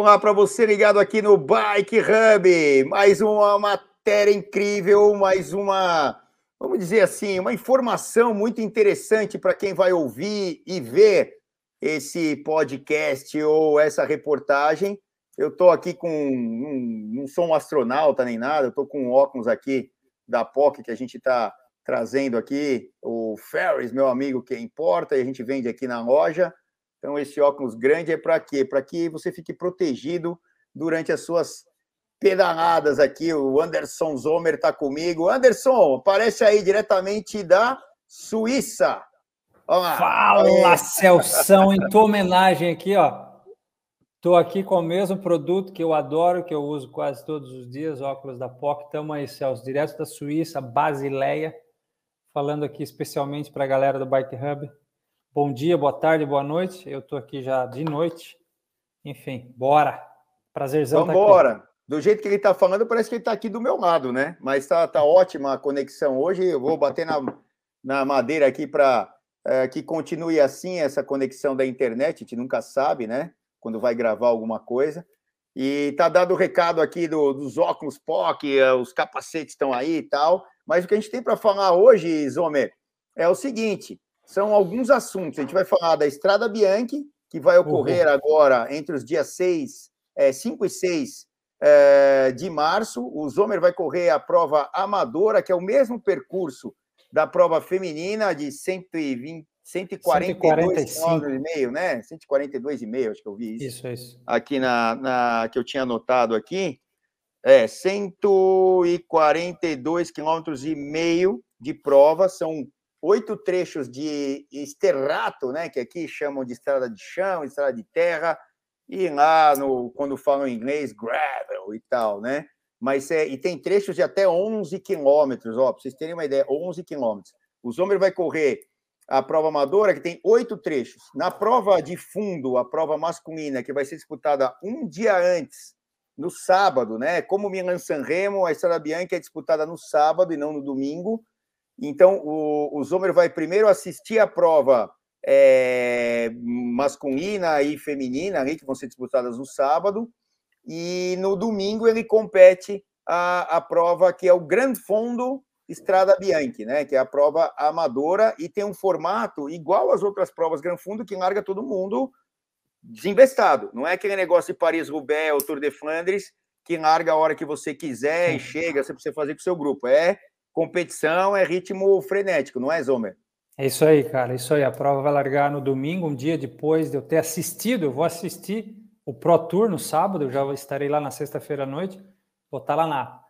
Olá para você ligado aqui no Bike Hub. Mais uma matéria incrível, mais uma, vamos dizer assim, uma informação muito interessante para quem vai ouvir e ver esse podcast ou essa reportagem. Eu estou aqui com. Não, não sou um astronauta nem nada, eu estou com óculos aqui da POC que a gente está trazendo aqui, o Ferris, meu amigo, que importa, e a gente vende aqui na loja. Então, esse óculos grande é para quê? Para que você fique protegido durante as suas pedaladas aqui. O Anderson Zomer está comigo. Anderson, aparece aí diretamente da Suíça. Fala, Celção, em tua homenagem aqui, ó. Estou aqui com o mesmo produto que eu adoro, que eu uso quase todos os dias, óculos da POC. Estamos aí, Celso, direto da Suíça, Basileia, falando aqui especialmente para a galera do Bike Hub. Bom dia, boa tarde, boa noite. Eu estou aqui já de noite. Enfim, bora. Prazerzão Vamos. Tá do jeito que ele está falando, parece que ele está aqui do meu lado, né? Mas está tá ótima a conexão hoje. Eu vou bater na, na madeira aqui para é, que continue assim essa conexão da internet. A gente nunca sabe, né? Quando vai gravar alguma coisa. E tá dado o recado aqui do, dos óculos POC, é, os capacetes estão aí e tal. Mas o que a gente tem para falar hoje, Zomer, é o seguinte: são alguns assuntos. A gente vai falar da Estrada Bianchi, que vai ocorrer uhum. agora entre os dias 6, é, 5 e 6 é, de março. O Zomer vai correr a prova amadora, que é o mesmo percurso da prova feminina de 120, 142 km e né? 142 e meio, acho que eu vi isso. Isso, isso. Aqui na, na que eu tinha anotado aqui. É, 142 quilômetros e meio de prova, são oito trechos de esterrato, né, que aqui chamam de estrada de chão, estrada de terra, e lá no quando falam em inglês gravel e tal, né? Mas é, e tem trechos de até 11 quilômetros, ó, para vocês terem uma ideia, 11 quilômetros. O Zomer vai correr a prova amadora, que tem oito trechos. Na prova de fundo, a prova masculina, que vai ser disputada um dia antes no sábado, né? Como Milan San Remo, a Estrada Bianca é disputada no sábado e não no domingo. Então, o, o Zomer vai primeiro assistir a prova é, masculina e feminina, ali, que vão ser disputadas no sábado, e no domingo ele compete a, a prova que é o Grand Fondo Estrada Bianchi, né? Que é a prova amadora e tem um formato igual às outras provas Grand Fundo que larga todo mundo desinvestado. Não é aquele negócio de Paris-Roubaix ou Tour de Flandres que larga a hora que você quiser e chega, você precisa fazer com o seu grupo. É competição, é ritmo frenético, não é, Zomer? É isso aí, cara. É isso aí. A prova vai largar no domingo, um dia depois de eu ter assistido. Eu vou assistir o Pro Tour no sábado, eu já estarei lá na sexta-feira à noite. Vou estar lá na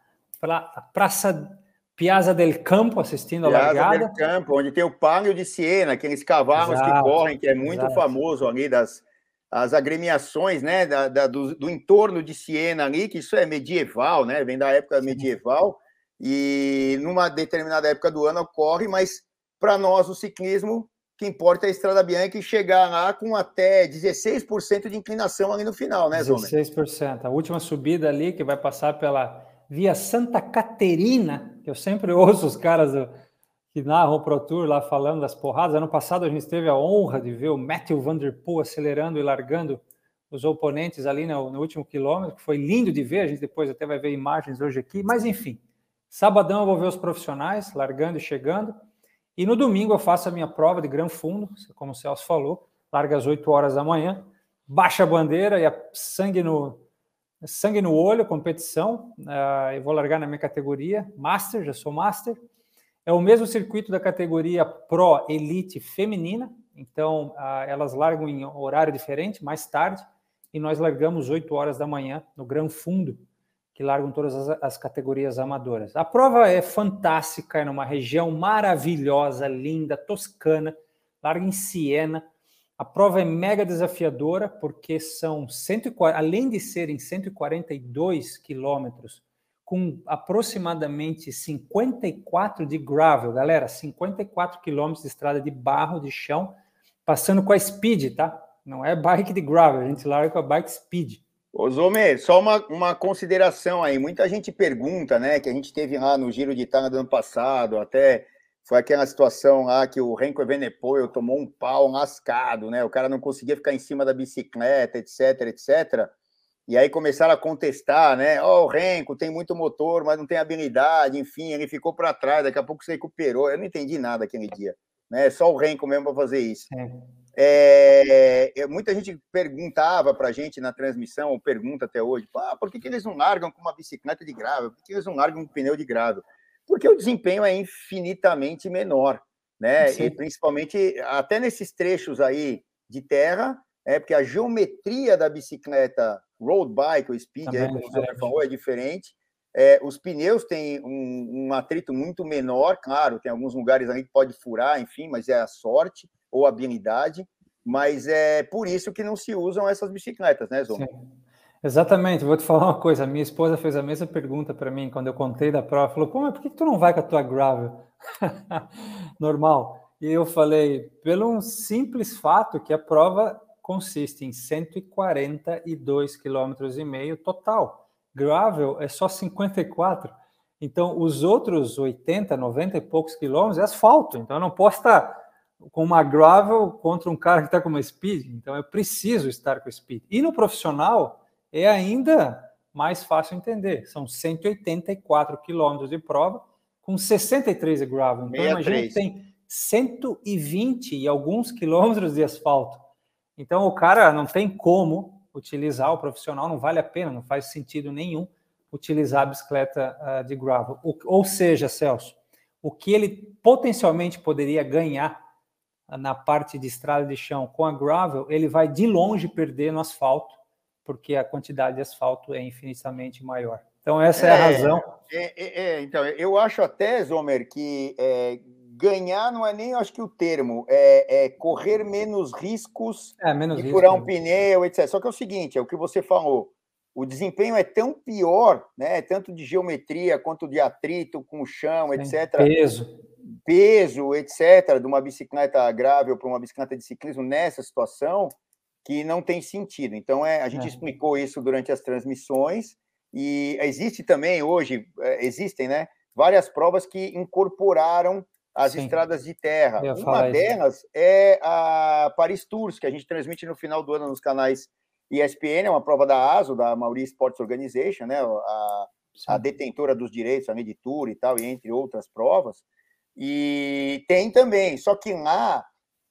Praça Piazza del Campo assistindo Piazza a largada. Piazza del Campo, onde tem o Palio de Siena, aqueles cavalos exato, que correm, que é muito exato. famoso ali das as agremiações né, da, da do, do, entorno de Siena ali, que isso é medieval, né, vem da época medieval, e numa determinada época do ano ocorre, mas para nós o ciclismo, que importa é a Estrada Bianca e chegar lá com até 16% de inclinação ali no final, né, Zomer? 16%. A última subida ali, que vai passar pela Via Santa Caterina, que eu sempre ouço os caras do, que narram o Pro Tour lá falando das porradas. Ano passado a gente teve a honra de ver o Matthew Van Der Poel acelerando e largando os oponentes ali no, no, último quilômetro, que foi lindo de ver, a gente depois até vai ver imagens hoje aqui, mas enfim, sabadão eu vou ver os profissionais largando e chegando, e no domingo eu faço a minha prova de Gran Fundo, como o Celso falou, larga às 8 horas da manhã, baixa a bandeira e a sangue no, sangue no olho, competição, uh, eu vou largar na minha categoria, Master, já sou Master, é o mesmo circuito da categoria Pro Elite feminina, então uh, elas largam em horário diferente, mais tarde, e nós largamos 8 horas da manhã no Gran Fundo, que largam todas as, as categorias amadoras. A prova é fantástica, é numa região maravilhosa, linda, toscana, larga em Siena. A prova é mega desafiadora, porque são 140, além de serem 142 quilômetros, com aproximadamente 54 de gravel, galera, 54 quilômetros de estrada de barro, de chão, passando com a speed, tá? Não é bike de gravel, a gente larga com a bike speed. Ô Zomé, só uma, uma consideração aí. Muita gente pergunta, né, que a gente teve lá no Giro de Itália do ano passado, até foi aquela situação lá que o Renko Evenepoel tomou um pau lascado, né? O cara não conseguia ficar em cima da bicicleta, etc, etc. E aí começaram a contestar, né? Ó, oh, o Renko tem muito motor, mas não tem habilidade, enfim, ele ficou para trás, daqui a pouco se recuperou. Eu não entendi nada aquele dia, né? Só o Renko mesmo para fazer isso. É. É, muita gente perguntava para a gente na transmissão, ou pergunta até hoje, ah, por que, que eles não largam com uma bicicleta de gravel? Por que, eles não largam com um pneu de gravel? Porque o desempenho é infinitamente menor, né? Sim. E principalmente até nesses trechos aí de terra, é porque a geometria da bicicleta road bike ou speed, aí, como você falou, é diferente. É, os pneus têm um, um, atrito muito menor, claro, tem alguns lugares ali que pode furar, enfim, mas é a sorte ou habilidade. Mas é por isso que não se usam essas bicicletas, né, Zô? Exatamente, vou te falar uma coisa. Minha esposa fez a mesma pergunta para mim quando eu contei da prova. Falou: Pô, mas por que tu não vai com a tua gravel? Normal. E eu falei: pelo um simples fato que a prova consiste em 142 km e meio total. Gravel é só 54. Então, os outros 80, 90 e poucos quilômetros é asfalto. Então, eu não posso estar com uma gravel contra um cara que está com uma speed. Então, eu preciso estar com speed. E no profissional é ainda mais fácil entender. São 184 quilômetros de prova com 63 de gravel. Então, imagina que tem 120 e alguns quilômetros de asfalto. Então o cara não tem como utilizar o profissional, não vale a pena, não faz sentido nenhum utilizar a bicicleta uh, de gravel. O, ou seja, Celso, o que ele potencialmente poderia ganhar na parte de estrada de chão com a gravel, ele vai de longe perder no asfalto, porque a quantidade de asfalto é infinitamente maior. Então essa é, é a razão. É, é, é, então eu acho até, Zomer, que é, ganhar não é nem, acho que o termo, é, é correr menos riscos é, menos de risco, furar um pneu, etc. Só que é o seguinte, é o que você falou, o desempenho é tão pior, né, tanto de geometria quanto de atrito com o chão, Sim, etc. Peso. Peso, etc., de uma bicicleta grave para uma bicicleta de ciclismo nessa situação, que não tem sentido. Então, é, a gente é. explicou isso durante as transmissões, e existe também hoje, é, existem, né, várias provas que incorporaram as Sim. estradas de terra. Uma delas isso. é a Paris Tours, que a gente transmite no final do ano nos canais ESPN, é uma prova da ASO, da Mauri Sports Organization, né? A, a detentora dos direitos a tour e tal, e entre outras provas. E tem também, só que lá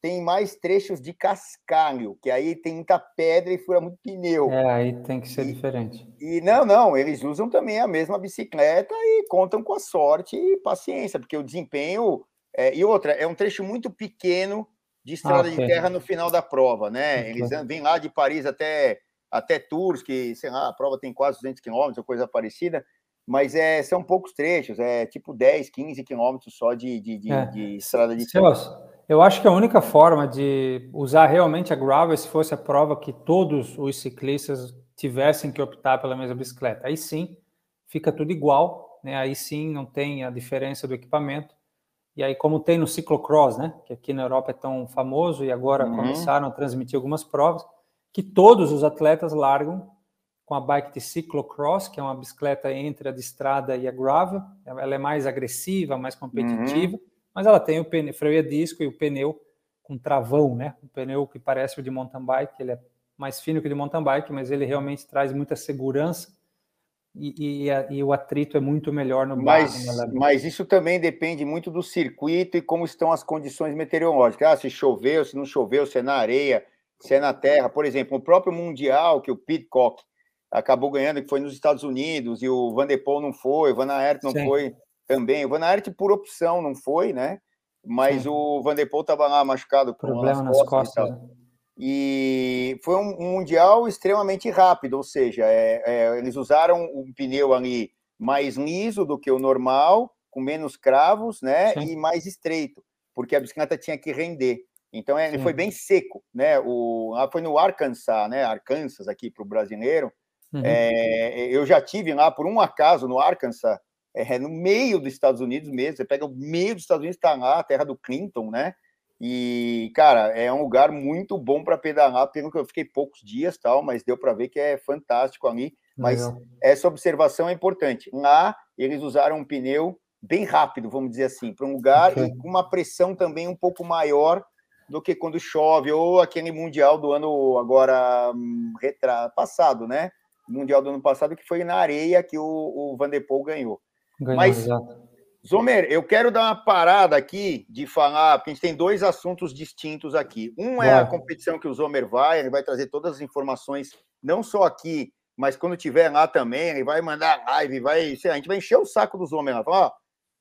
tem mais trechos de cascalho, que aí tem muita pedra e fura muito pneu. É, aí tem que ser e, diferente. E não, não, eles usam também a mesma bicicleta e contam com a sorte e paciência, porque o desempenho é, e outra, é um trecho muito pequeno de estrada ah, de terra no final da prova, né? Okay. Eles vêm lá de Paris até, até Tours, que, sei lá, a prova tem quase 200 quilômetros, coisa parecida, mas é, são poucos trechos, é tipo 10, 15 quilômetros só de, de, de, é. de estrada de terra. Eu acho que a única forma de usar realmente a gravel é se fosse a prova que todos os ciclistas tivessem que optar pela mesma bicicleta. Aí sim, fica tudo igual, né? Aí sim não tem a diferença do equipamento. E aí, como tem no ciclocross, né, que aqui na Europa é tão famoso e agora uhum. começaram a transmitir algumas provas, que todos os atletas largam com a bike de ciclocross, que é uma bicicleta entre a de estrada e a gravel. Ela é mais agressiva, mais competitiva, uhum. mas ela tem o pneu, freio a disco e o pneu com travão, né? Um pneu que parece o de mountain bike, ele é mais fino que o de mountain bike, mas ele realmente traz muita segurança e, e, e, o atrito é muito melhor no mas, barro. Mas isso também depende muito do circuito e como estão as condições meteorológicas. Ah, se choveu, se não choveu, se é na areia, se é na terra. Por exemplo, o próprio Mundial, que o Pitcock acabou ganhando, que foi nos Estados Unidos, e o Van der Poel não foi, o Van Aert não Sim. foi também. O Van Aert, por opção, não foi, né? Mas Sim. o Van der Poel estava lá machucado. Problema nas costas. Nas costas e foi um, um mundial extremamente rápido, ou seja, é, é, eles usaram um pneu ali mais liso do que o normal, com menos cravos, né, Sim. e mais estreito, porque a bicicleta tinha que render. Então é, ele Sim. foi bem seco, né? O, lá foi no Arkansas, né? Arkansas aqui para o brasileiro. Uhum. É, eu já tive lá por um acaso no Arkansas, é, no meio dos Estados Unidos mesmo. Você pega o meio dos Estados Unidos, está lá, a terra do Clinton, né? E, cara, é um lugar muito bom para pedalar, pelo que eu fiquei poucos dias, tal, mas deu para ver que é fantástico ali. Mas Legal. essa observação é importante. Lá, eles usaram um pneu bem rápido, vamos dizer assim, para um lugar okay. com uma pressão também um pouco maior do que quando chove, ou aquele Mundial do ano agora hum, retra... passado, né? Mundial do ano passado, que foi na areia que o, o Van der Poel ganhou. ganhou Mas, exato. Zomer, eu quero dar uma parada aqui de falar, porque a gente tem dois assuntos distintos aqui. Um é a competição que o Zomer vai, ele vai trazer todas as informações, não só aqui, mas quando tiver lá também, ele vai mandar live, vai, sei lá, a gente vai encher o saco do Zomer lá, falar, ó,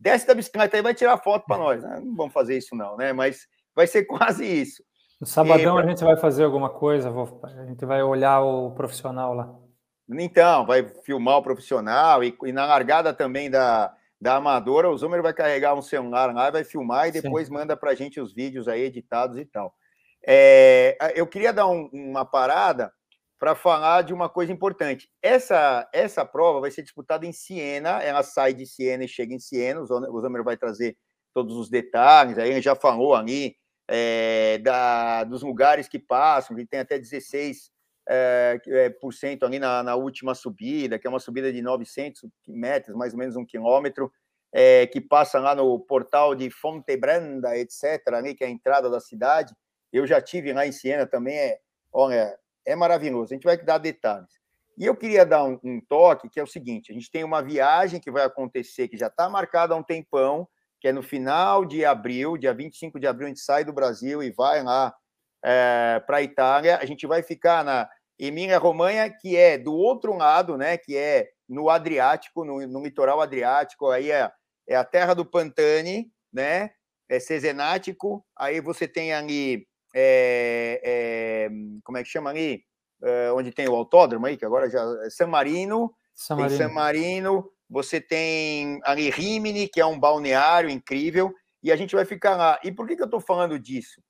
desce da bicicleta aí, vai tirar foto para nós. Não vamos fazer isso não, né? Mas vai ser quase isso. No sabadão e, a gente vai fazer alguma coisa, vou, a gente vai olhar o profissional lá. Então, vai filmar o profissional e, e na largada também da, da amadora, o Zumer vai carregar um celular lá, vai filmar e depois Sim. manda para a gente os vídeos aí editados e tal. É, eu queria dar um, uma parada para falar de uma coisa importante. Essa, essa prova vai ser disputada em Siena, ela sai de Siena e chega em Siena, o Zumer vai trazer todos os detalhes, aí ele já falou ali é, da, dos lugares que passam, que tem até 16 é, é, por cento ali na, na, última subida, que é uma subida de 900 metros, mais ou menos um quilômetro, é, que passa lá no portal de Fontebranda, etc., ali, que é a entrada da cidade. Eu já tive lá em Siena também, é, olha, é maravilhoso. A gente vai dar detalhes. E eu queria dar um, um toque, que é o seguinte: a gente tem uma viagem que vai acontecer, que já está marcada há um tempão, que é no final de abril, dia 25 de abril, a gente sai do Brasil e vai lá é, para a Itália. A gente vai ficar na Emília-Romanha, que é do outro lado, né? Que é no Adriático, no, no litoral Adriático, aí é, é, a terra do Pantani, né? É Cesenático, aí você tem ali, é, é, como é que chama ali? É, onde tem o autódromo aí, que agora já é San Marino, San Marino. San Marino, você tem ali Rimini, que é um balneário incrível, e a gente vai ficar lá. E por que, que eu estou falando disso?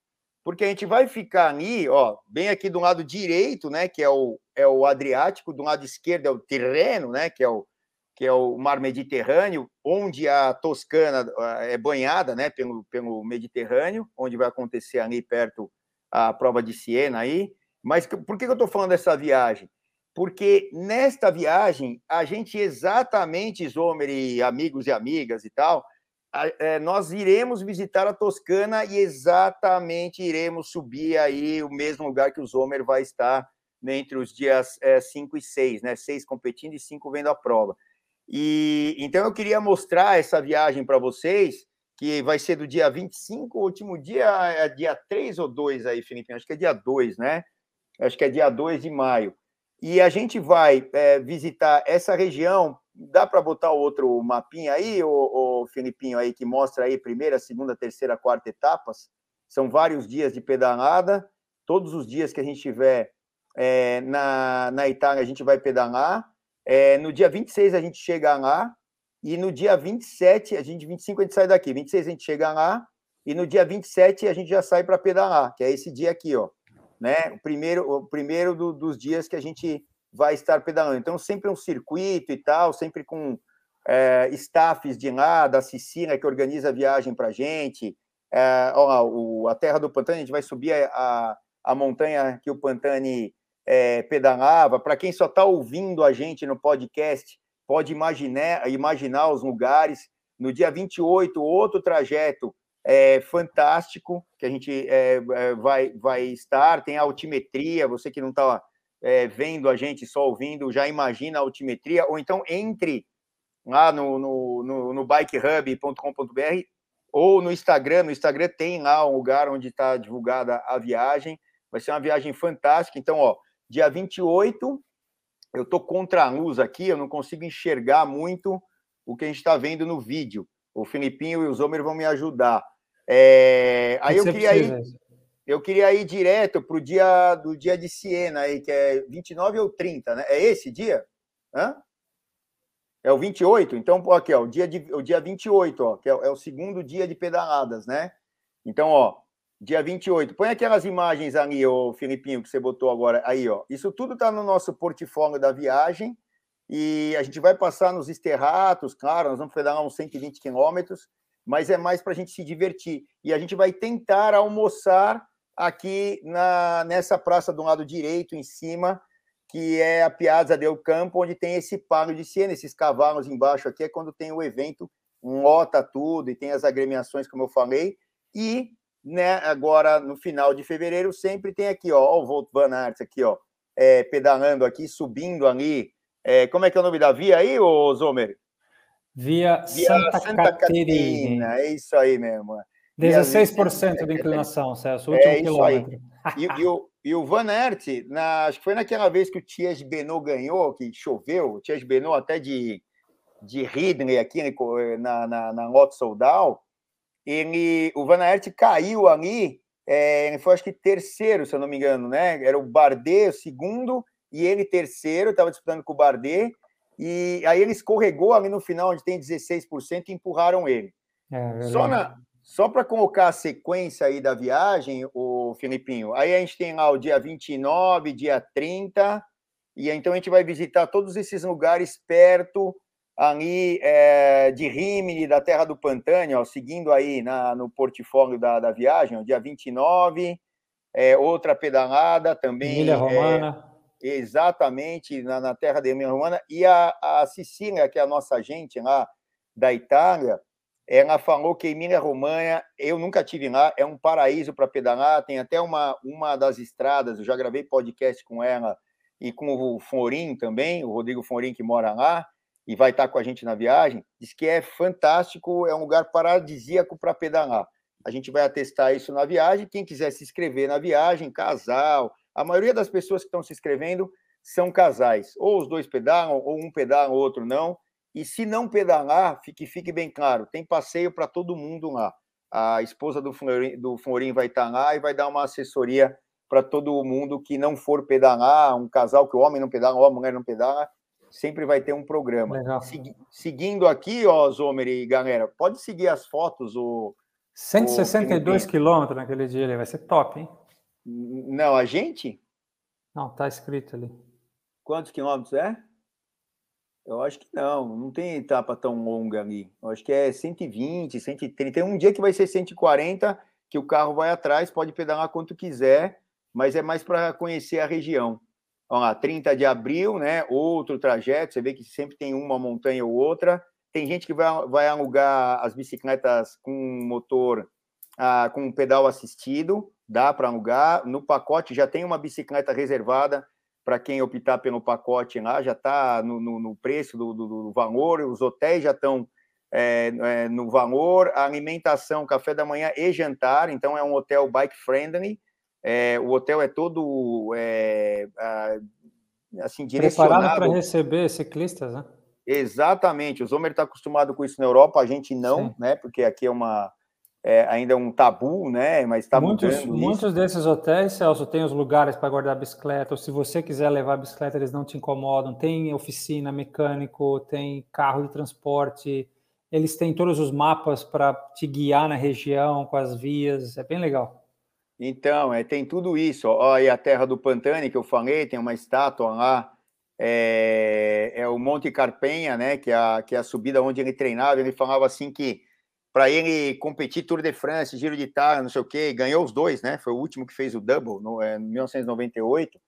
Porque a gente vai ficar ali, ó, bem aqui do lado direito, né, que é o, é o Adriático, do lado esquerdo é o Tirreno, né, que é o, que é o mar Mediterrâneo, onde a Toscana é banhada, né, pelo, pelo Mediterrâneo, onde vai acontecer ali perto a prova de Siena aí. Mas por que, que eu estou falando dessa viagem? porque nesta viagem, a gente exatamente, Zomer e amigos e amigas e tal, é, nós iremos visitar a Toscana e exatamente iremos subir aí o mesmo lugar que o Zomer vai estar né, entre os dias 5 é, e 6, né? 6 competindo e 5 vendo a prova. E então eu queria mostrar essa viagem para vocês, que vai ser do dia 25, o último dia é dia 3 ou 2 aí, Felipe? Acho que é dia 2, né? Acho que é dia 2 de maio. E a gente vai é, visitar essa região. Dá para botar outro mapinha aí, o, o Filipinho, aí, que mostra aí primeira, segunda, terceira, quarta etapas? São vários dias de pedalada. Todos os dias que a gente tiver é, na, na Itália, a gente vai pedalar. É, no dia 26 a gente chega lá. E no dia 27, a gente, 25 a gente sai daqui. 26 a gente chega lá. E no dia 27 a gente já sai para pedalar, que é esse dia aqui, ó né? O primeiro, o primeiro do, dos dias que a gente vai estar pedalando. Então, sempre um circuito e tal, sempre com é, staffs de lá, da Sicília, que organiza a viagem para a gente. É, ó, o, a Terra do Pantani, a gente vai subir a, a montanha que o Pantani é, pedalava. Para quem só está ouvindo a gente no podcast, pode imaginar, imaginar os lugares. No dia 28, outro trajeto é, fantástico que a gente é, é, vai, vai estar. Tem a altimetria, você que não está é, vendo a gente, só ouvindo, já imagina a altimetria, ou então entre lá no, no, no, no bikehub.com.br ou no Instagram. No Instagram tem lá um lugar onde está divulgada a viagem. Vai ser uma viagem fantástica. Então, ó, dia 28, eu estou contra a luz aqui, eu não consigo enxergar muito o que a gente está vendo no vídeo. O Filipinho e o Zomer vão me ajudar. É, aí eu queria, ir, eu queria ir direto para o dia do dia de Siena, aí, que é 29 ou 30, né? É esse dia? Hã? É o 28? Então, aqui, ó, o dia, de, o dia 28, ó, que é, é o segundo dia de pedaladas, né? Então, ó, dia 28. Põe aquelas imagens ali, ô Filipinho, que você botou agora. Aí, ó. Isso tudo está no nosso portfólio da viagem. E a gente vai passar nos esterratos, claro, nós vamos pedalar uns 120 quilômetros mas é mais para a gente se divertir. E a gente vai tentar almoçar aqui na, nessa praça do lado direito, em cima, que é a Piazza del Campo, onde tem esse palo de Siena, esses cavalos embaixo aqui, é quando tem o evento, lota tudo e tem as agremiações, como eu falei. E né, agora, no final de fevereiro, sempre tem aqui, ó, o Volt Van Aert aqui, ó, é, pedalando aqui, subindo ali. É, como é que é o nome da via aí, ô Zomer? Via, via Santa, Santa Catarina. Catarina. É isso aí mesmo. 16% de inclinação, Celso, último é quilômetro. E, e, o, e o Van Aert, na, acho que foi naquela vez que o Tias Benoit ganhou, que choveu, o Tias Benoit até de, de Ridley aqui né, na, na, na Lotto Soldal, ele, o Van Aert caiu ali, é, ele foi acho que terceiro, se eu não me engano, né? Era o Bardet, o segundo, e ele terceiro, estava disputando com o Bardet, e aí ele escorregou ali no final, onde tem 16%, e empurraram ele. É, Só na, só para colocar a sequência aí da viagem, o Filipinho, aí a gente tem lá o dia 29, dia 30, e então a gente vai visitar todos esses lugares perto ali é, de Rimini, da Terra do Pantânia, ó, seguindo aí na, no portfólio da, da viagem, ó, dia 29, é, outra pedalada também. Emília Romana. É, exatamente, na, na terra da Emília Romana. E a, a Sicília, que é a nossa gente lá da Itália, ela falou que Emília Romanha, eu nunca tive lá, é um paraíso para pedalar. Tem até uma, uma das estradas, eu já gravei podcast com ela e com o Forim também, o Rodrigo Forim, que mora lá e vai estar com a gente na viagem. Diz que é fantástico, é um lugar paradisíaco para pedalar. A gente vai atestar isso na viagem. Quem quiser se inscrever na viagem, casal, a maioria das pessoas que estão se inscrevendo são casais. Ou os dois pedalam, ou um pedala, o outro não. E se não pedalar, que fique bem claro, tem passeio para todo mundo lá. A esposa do Florim, do Florim vai estar tá lá e vai dar uma assessoria para todo mundo que não for pedalar, um casal que o homem não pedala, a mulher não pedala, sempre vai ter um programa. Segui, seguindo aqui, ó, Zomer e galera, pode seguir as fotos. O, 162 quilômetros naquele dia, ele vai ser top, hein? Não, a gente? Não, tá escrito ali. Quantos quilômetros é? Eu acho que não, não tem etapa tão longa ali. Eu acho que é 120, 130. Tem um dia que vai ser 140, que o carro vai atrás, pode pedalar quanto quiser, mas é mais para conhecer a região. Vamos lá, 30 de abril, né? Outro trajeto, você vê que sempre tem uma montanha ou outra. Tem gente que vai, vai alugar as bicicletas com motor, ah, com pedal assistido, dá para alugar. No pacote já tem uma bicicleta reservada para quem optar pelo pacote lá, já está no, no, no, preço do, do, do, valor, os hotéis já estão é, é, no valor, a alimentação, café da manhã e jantar, então é um hotel bike friendly, é, o hotel é todo é, assim, direcionado... Preparado para receber ciclistas, né? Exatamente, o Zomer está acostumado com isso na Europa, a gente não, Sim. né? Porque aqui é uma, é, ainda é um tabu, né? Mas está muitos, muitos desses hotéis, Celso, tem os lugares para guardar bicicleta. Ou se você quiser levar a bicicleta, eles não te incomodam. Tem oficina, mecânico, tem carro de transporte. Eles têm todos os mapas para te guiar na região com as vias. É bem legal. Então, é, tem tudo isso. Olha a Terra do Pantani que eu falei, tem uma estátua lá. É, é o Monte Carpenha, né? Que é, a, que é a subida onde ele treinava. Ele falava assim que para ele competir Tour de France, Giro de Itália, não sei o quê, ganhou os dois, né? Foi o último que fez o double no é, 1998.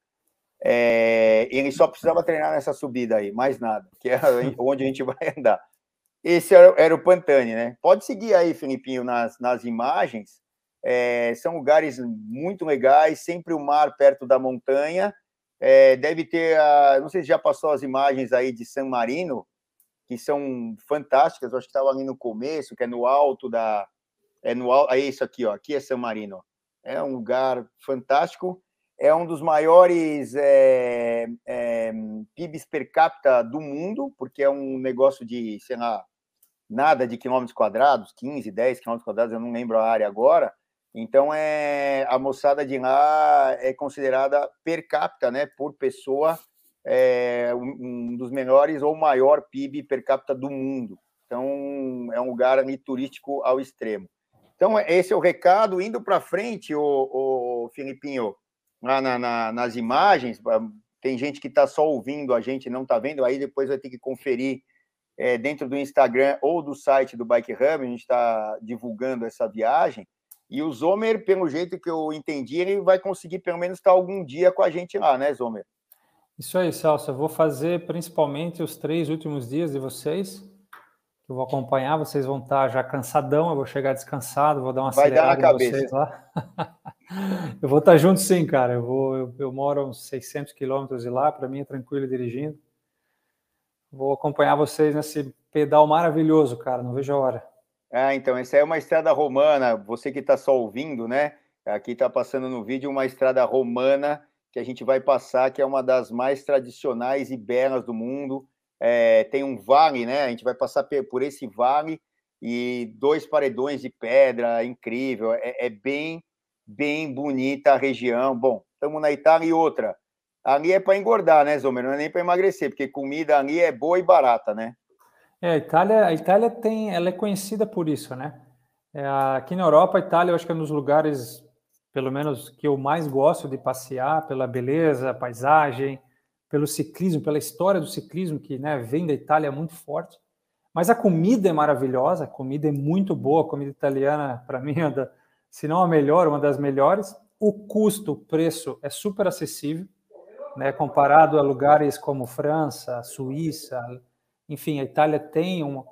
É, ele só precisava treinar nessa subida aí, mais nada, que é onde a gente vai andar. Esse era, era o Pantani, né? Pode seguir aí, Filipinho, nas, nas imagens. É, são lugares muito legais, sempre o mar perto da montanha. É, deve ter, a, não sei se já passou as imagens aí de San Marino, que são fantásticas. Eu acho que estava ali no começo, que é no alto da. É no é isso aqui, ó. Aqui é San Marino. É um lugar fantástico. É um dos maiores é, é, PIBs per capita do mundo, porque é um negócio de, sei lá, nada de quilômetros quadrados, 15, 10 quilômetros quadrados, eu não lembro a área agora. Então, é, a moçada de lá é considerada per capita, né, por pessoa, é um dos menores ou maior PIB per capita do mundo. Então, é um lugar ali, turístico ao extremo. Então, esse é o recado. Indo para frente, o, o Filipinho, lá na, na, nas imagens, tem gente que está só ouvindo, a gente não está vendo, aí depois vai ter que conferir é, dentro do Instagram ou do site do Bike Hub, a gente está divulgando essa viagem. E o Zomer, pelo jeito que eu entendi, ele vai conseguir pelo menos estar algum dia com a gente lá, né, Zomer? Isso aí, Celso. Eu vou fazer principalmente os três últimos dias de vocês. Eu vou acompanhar, vocês vão estar já cansadão, eu vou chegar descansado, vou dar uma Vai dar na cabeça. lá. Eu vou estar junto sim, cara. Eu, vou, eu, eu moro uns 600 quilômetros de lá, para mim é tranquilo dirigindo. Vou acompanhar vocês nesse pedal maravilhoso, cara. Não vejo a hora. Ah, então, essa é uma estrada romana. Você que está só ouvindo, né? Aqui está passando no vídeo uma estrada romana que a gente vai passar, que é uma das mais tradicionais e belas do mundo. É, tem um vale, né? A gente vai passar por esse vale e dois paredões de pedra, incrível. É, é bem, bem bonita a região. Bom, estamos na Itália e outra. Ali é para engordar, né, Zomer? Não é nem para emagrecer, porque comida ali é boa e barata, né? É, a Itália, a Itália tem, ela é conhecida por isso, né? É, aqui na Europa, a Itália, eu acho que é um dos lugares pelo menos que eu mais gosto de passear, pela beleza, paisagem, pelo ciclismo, pela história do ciclismo que né, vem da Itália muito forte. Mas a comida é maravilhosa, a comida é muito boa, a comida italiana, para mim, é se não a melhor, uma das melhores. O custo, o preço é super acessível, né, comparado a lugares como França, Suíça, enfim, a Itália tem um,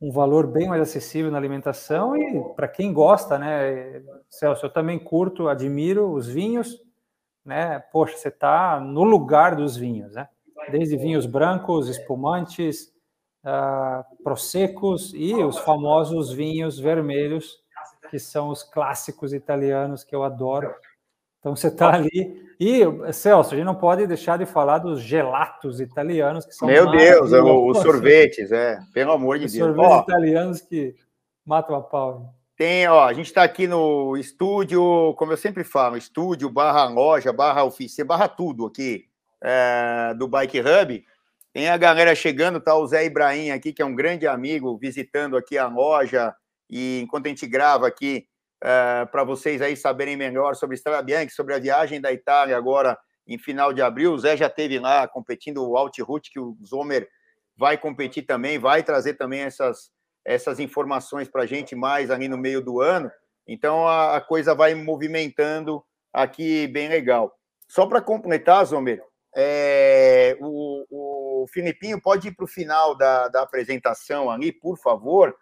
um valor bem mais acessível na alimentação e para quem gosta, né, Celso, eu também curto, admiro os vinhos, né? Poxa, você está no lugar dos vinhos, né? Desde vinhos brancos, espumantes, uh, prosecos e os famosos vinhos vermelhos, que são os clássicos italianos que eu adoro. Então você está ali. E, Celso, a gente não pode deixar de falar dos gelatos italianos, que são. Meu Deus, os sorvetes, é. Pelo amor de os Deus. Sorvetes ó, italianos que matam a pau. Tem, ó, a gente está aqui no estúdio, como eu sempre falo, estúdio, barra loja, barra oficina, barra tudo aqui é, do Bike Hub. Tem a galera chegando, tá o Zé Ibrahim aqui, que é um grande amigo, visitando aqui a loja. E enquanto a gente grava aqui, é, para vocês aí saberem melhor sobre Estrada Bianchi, sobre a viagem da Itália agora em final de abril. O Zé já teve lá competindo o Route, que o Zomer vai competir também, vai trazer também essas, essas informações para a gente mais ali no meio do ano. Então a, a coisa vai movimentando aqui bem legal. Só para completar, Zomer, é, o, o Filipinho pode ir para o final da, da apresentação ali, por favor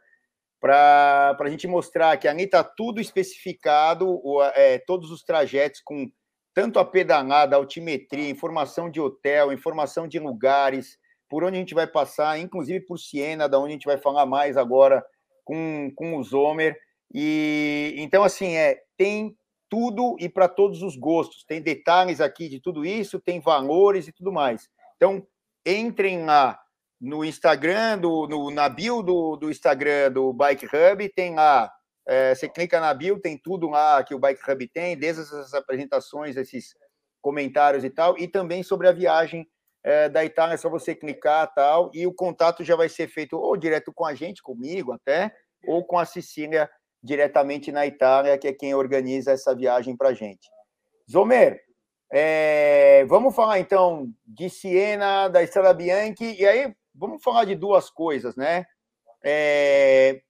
para a gente mostrar que ali está tudo especificado, o, é, todos os trajetos com tanto a pedalada, a altimetria, informação de hotel, informação de lugares, por onde a gente vai passar, inclusive por Siena, da onde a gente vai falar mais agora com, com o Zomer. E então, assim, é, tem tudo e para todos os gostos. Tem detalhes aqui de tudo isso, tem valores e tudo mais. Então, entrem lá no Instagram, do, no, na bio do, do Instagram do Bike Hub, tem lá, é, você clica na bio, tem tudo lá que o Bike Hub tem, desde essas apresentações, esses comentários e tal, e também sobre a viagem é, da Itália, é só você clicar tal, e o contato já vai ser feito ou direto com a gente, comigo até, ou com a Cecília diretamente na Itália, que é quem organiza essa viagem para a gente. Zomer, é, vamos falar então de Siena, da Estrada Bianchi, e aí vamos falar de duas coisas, né? É,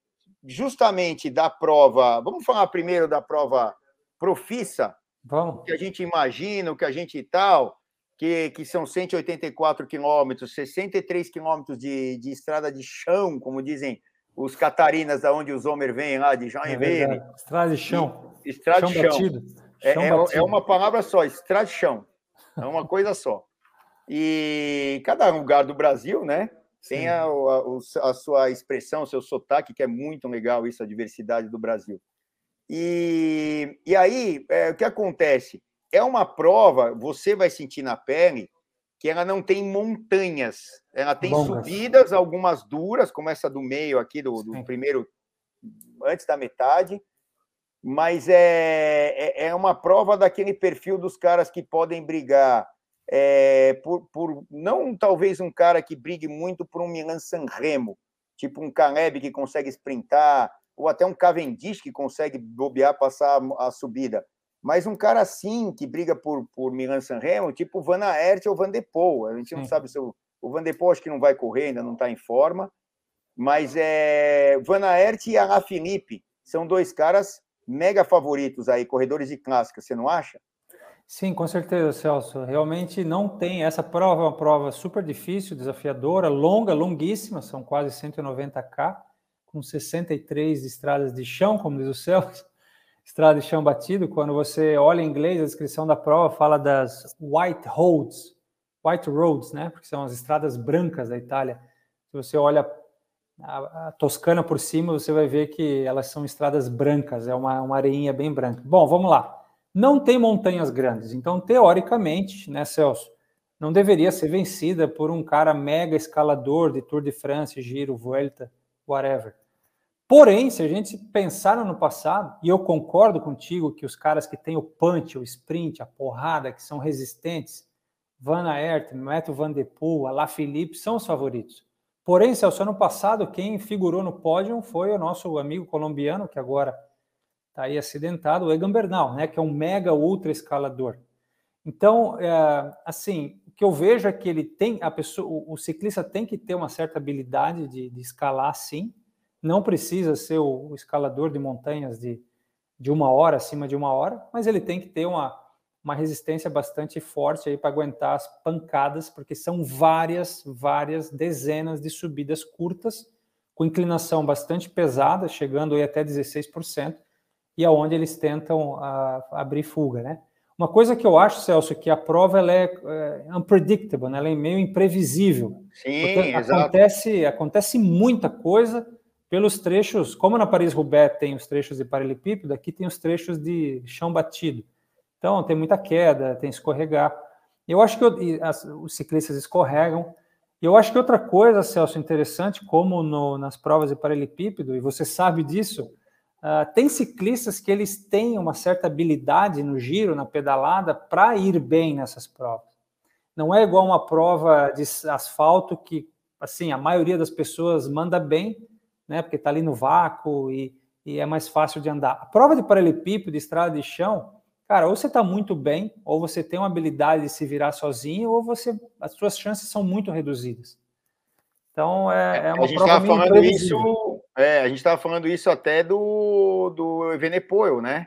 justamente da prova, vamos falar primeiro da prova profissa, vamos. que a gente imagina, o que a gente tal, que, que são 184 quilômetros, 63 quilômetros de, de estrada de chão, como dizem os catarinas, da onde o Zomer vem lá, de Joinville. É estrada de chão. E, estrada chão de chão. Batido. É, chão é, é, uma palavra só, estrada de chão. É uma coisa só. E cada lugar do Brasil, né? Tem a, a, a, sua expressão, o seu sotaque, que é muito legal isso, a diversidade do Brasil. E, e aí, é, o que acontece? É uma prova, você vai sentir na pele, que ela não tem montanhas. Ela tem subidas, algumas duras, como essa do meio aqui, do, do primeiro, antes da metade, mas é, é, é uma prova daquele perfil dos caras que podem brigar é, por, por, não talvez um cara que brigue muito por um Milan Sanremo, tipo um Caleb que consegue sprintar, ou até um Cavendish que consegue bobear, passar a subida, mas um cara assim que briga por, por Milan Sanremo, tipo Van Aert ou Van de Poel, a gente não Sim. sabe se o, o Van de Poel acho que não vai correr, ainda não está em forma, mas é Van Aert e Alain Felipe são dois caras mega favoritos aí, corredores de clássica, você não acha? Sim, com certeza, Celso. Realmente não tem. Essa prova é uma prova super difícil, desafiadora, longa, longuíssima, são quase 190K, com 63 estradas de chão, como diz o Celso. estrada de chão batido, quando você olha em inglês, a descrição da prova fala das white roads, white roads, né? Porque são as estradas brancas da Itália. Se você olha a, Toscana por cima, você vai ver que elas são estradas brancas, é uma, uma areinha bem branca. Bom, vamos lá. Não tem montanhas grandes, então, teoricamente, né, Celso, não deveria ser vencida por um cara mega escalador de Tour de France, Giro, Vuelta, whatever. Porém, se a gente pensar no passado, e eu concordo contigo que os caras que têm o punch, o sprint, a porrada, que são resistentes, Van Aert, Matthew Van Der Poel, Alaphilippe, são os favoritos. Porém, Celso, ano passado, quem figurou no pódio foi o nosso amigo colombiano, que agora está aí acidentado, o Egan Bernal, né, que é um mega ultra escalador. Então, é, assim, o que eu vejo é que ele tem, a pessoa, o, o ciclista tem que ter uma certa habilidade de, de escalar, sim. Não precisa ser o, o escalador de montanhas de, de uma hora, acima de uma hora, mas ele tem que ter uma, uma resistência bastante forte aí para aguentar as pancadas, porque são várias, várias dezenas de subidas curtas, com inclinação bastante pesada, chegando aí até 16%, e aonde eles tentam a, abrir fuga, né? Uma coisa que eu acho, Celso, que a prova ela é, é unpredictable, né? ela é meio imprevisível. Sim, acontece, acontece muita coisa pelos trechos, como na Paris-Roubaix tem os trechos de paralelepípedo, aqui tem os trechos de chão batido. Então, tem muita queda, tem escorregar. Eu acho que eu, as, os ciclistas escorregam. E eu acho que outra coisa, Celso, interessante, como no, nas provas de paralelepípedo, e você sabe disso, uh, tem ciclistas que eles têm uma certa habilidade no giro, na pedalada, para ir bem nessas provas. Não é igual uma prova de asfalto que, assim, a maioria das pessoas manda bem, né, porque está ali no vácuo e, e é mais fácil de andar. A prova de paralelepípedo, de estrada de chão, cara, ou você está muito bem, ou você tem uma habilidade de se virar sozinho, ou você as suas chances são muito reduzidas. Então é, é uma a gente prova falando isso, é, a gente estava falando isso até do do Evenepoel, né?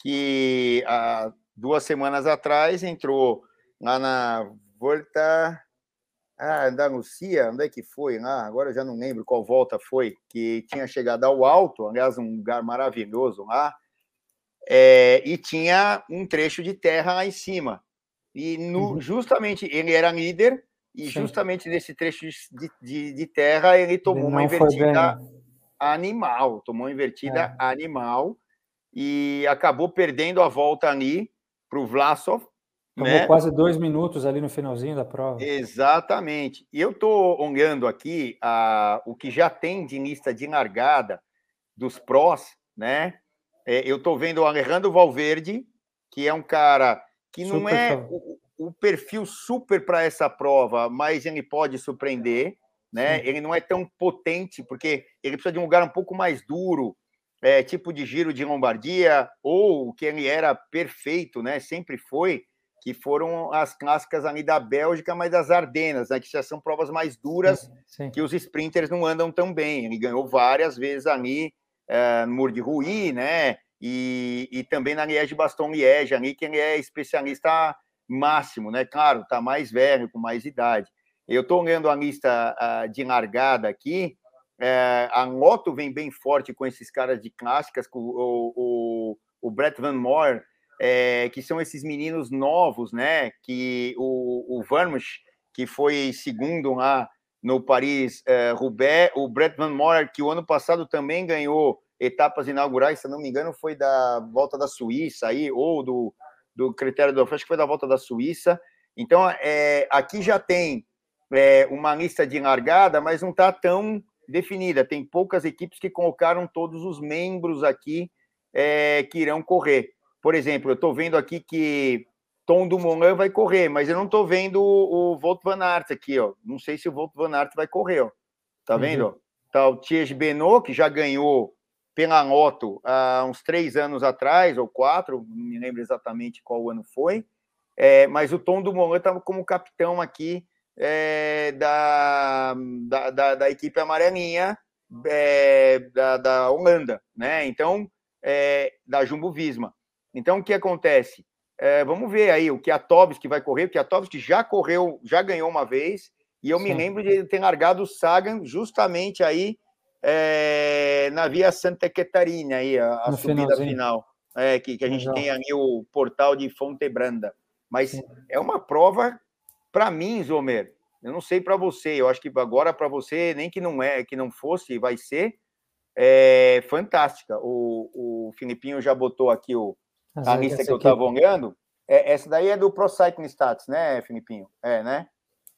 Que há duas semanas atrás entrou lá na Volta ah, Andalucia, onde é que foi? Ah, agora eu já não lembro qual volta foi, que tinha chegado ao alto, aliás, um lugar maravilhoso lá, é, e tinha um trecho de terra lá em cima. E no, uhum. justamente ele era líder, e Sim. justamente nesse trecho de, de, de terra ele tomou ele uma invertida animal, tomou invertida é. animal e acabou perdendo a volta ali para o Vlasov. Tomou né? quase dois minutos ali no finalzinho da prova. Exatamente. E eu estou olhando aqui a, o que já tem de lista de largada dos prós, né? É, eu estou vendo o Alejandro Valverde, que é um cara que não super é o, o, perfil super para essa prova, mas ele pode surpreender, né? Sim. Ele não é tão potente, porque ele precisa de um lugar um pouco mais duro, é, tipo de giro de Lombardia, ou o que ele era perfeito, né? Sempre foi, que foram as clássicas ali da Bélgica, mas das Ardenas, né? Que já são provas mais duras, sim, sim. que os sprinters não andam tão bem. Ele ganhou várias vezes ali é, no Muro de Ruí, né? E, e também na Liège Baston Liège, ali que ele é especialista máximo, né? Claro, está mais velho, com mais idade. Eu estou lendo a lista uh, de largada aqui. É, a Lotto vem bem forte com esses caras de clássicas, com o, o, o Brett Van Moor, é, que são esses meninos novos, né? Que o, o que foi segundo lá no Paris é, Roubaix, o Brett Van Moor, que o ano passado também ganhou etapas inaugurais, se não me engano, foi da volta da Suíça aí, ou do, do critério do acho que foi da volta da Suíça. Então, é, aqui já tem é, uma lista de largada, mas não está tão definida. Tem poucas equipes que colocaram todos os membros aqui é, que irão correr. Por exemplo, eu estou vendo aqui que Tom Dumoulin vai correr, mas eu não estou vendo o, o Volt Van Aert aqui, ó. Não sei se o Volt Van Aert vai correr, ó. Tá vendo? Uhum. Tá o Thies Benot, que já ganhou pela Moto há uns três anos atrás, ou quatro, não me lembro exatamente qual ano foi, é, mas o Tom Dumoulin estava como capitão aqui é, da, da, da, da, equipe amarelinha é, da, da Holanda, né? Então, é, da Jumbo Visma. Então, o que acontece? É, vamos ver aí o que a que vai correr, o que a que já correu, já ganhou uma vez, e eu Sim. me lembro de ter largado o Sagan justamente aí é, na Via Santa Catarina, aí, a, a subida final. é, que, que a gente tem ali o portal de Fontebranda. Mas Sim. é uma prova, para mim, Zomer, eu não sei para você, eu acho que agora para você, nem que não é, que não fosse, vai ser é, fantástica. O, o Filipinho já botou aqui o, a lista que eu estava olhando. É, essa daí é do Pro Cycling Stats, né, Filipinho? É, né?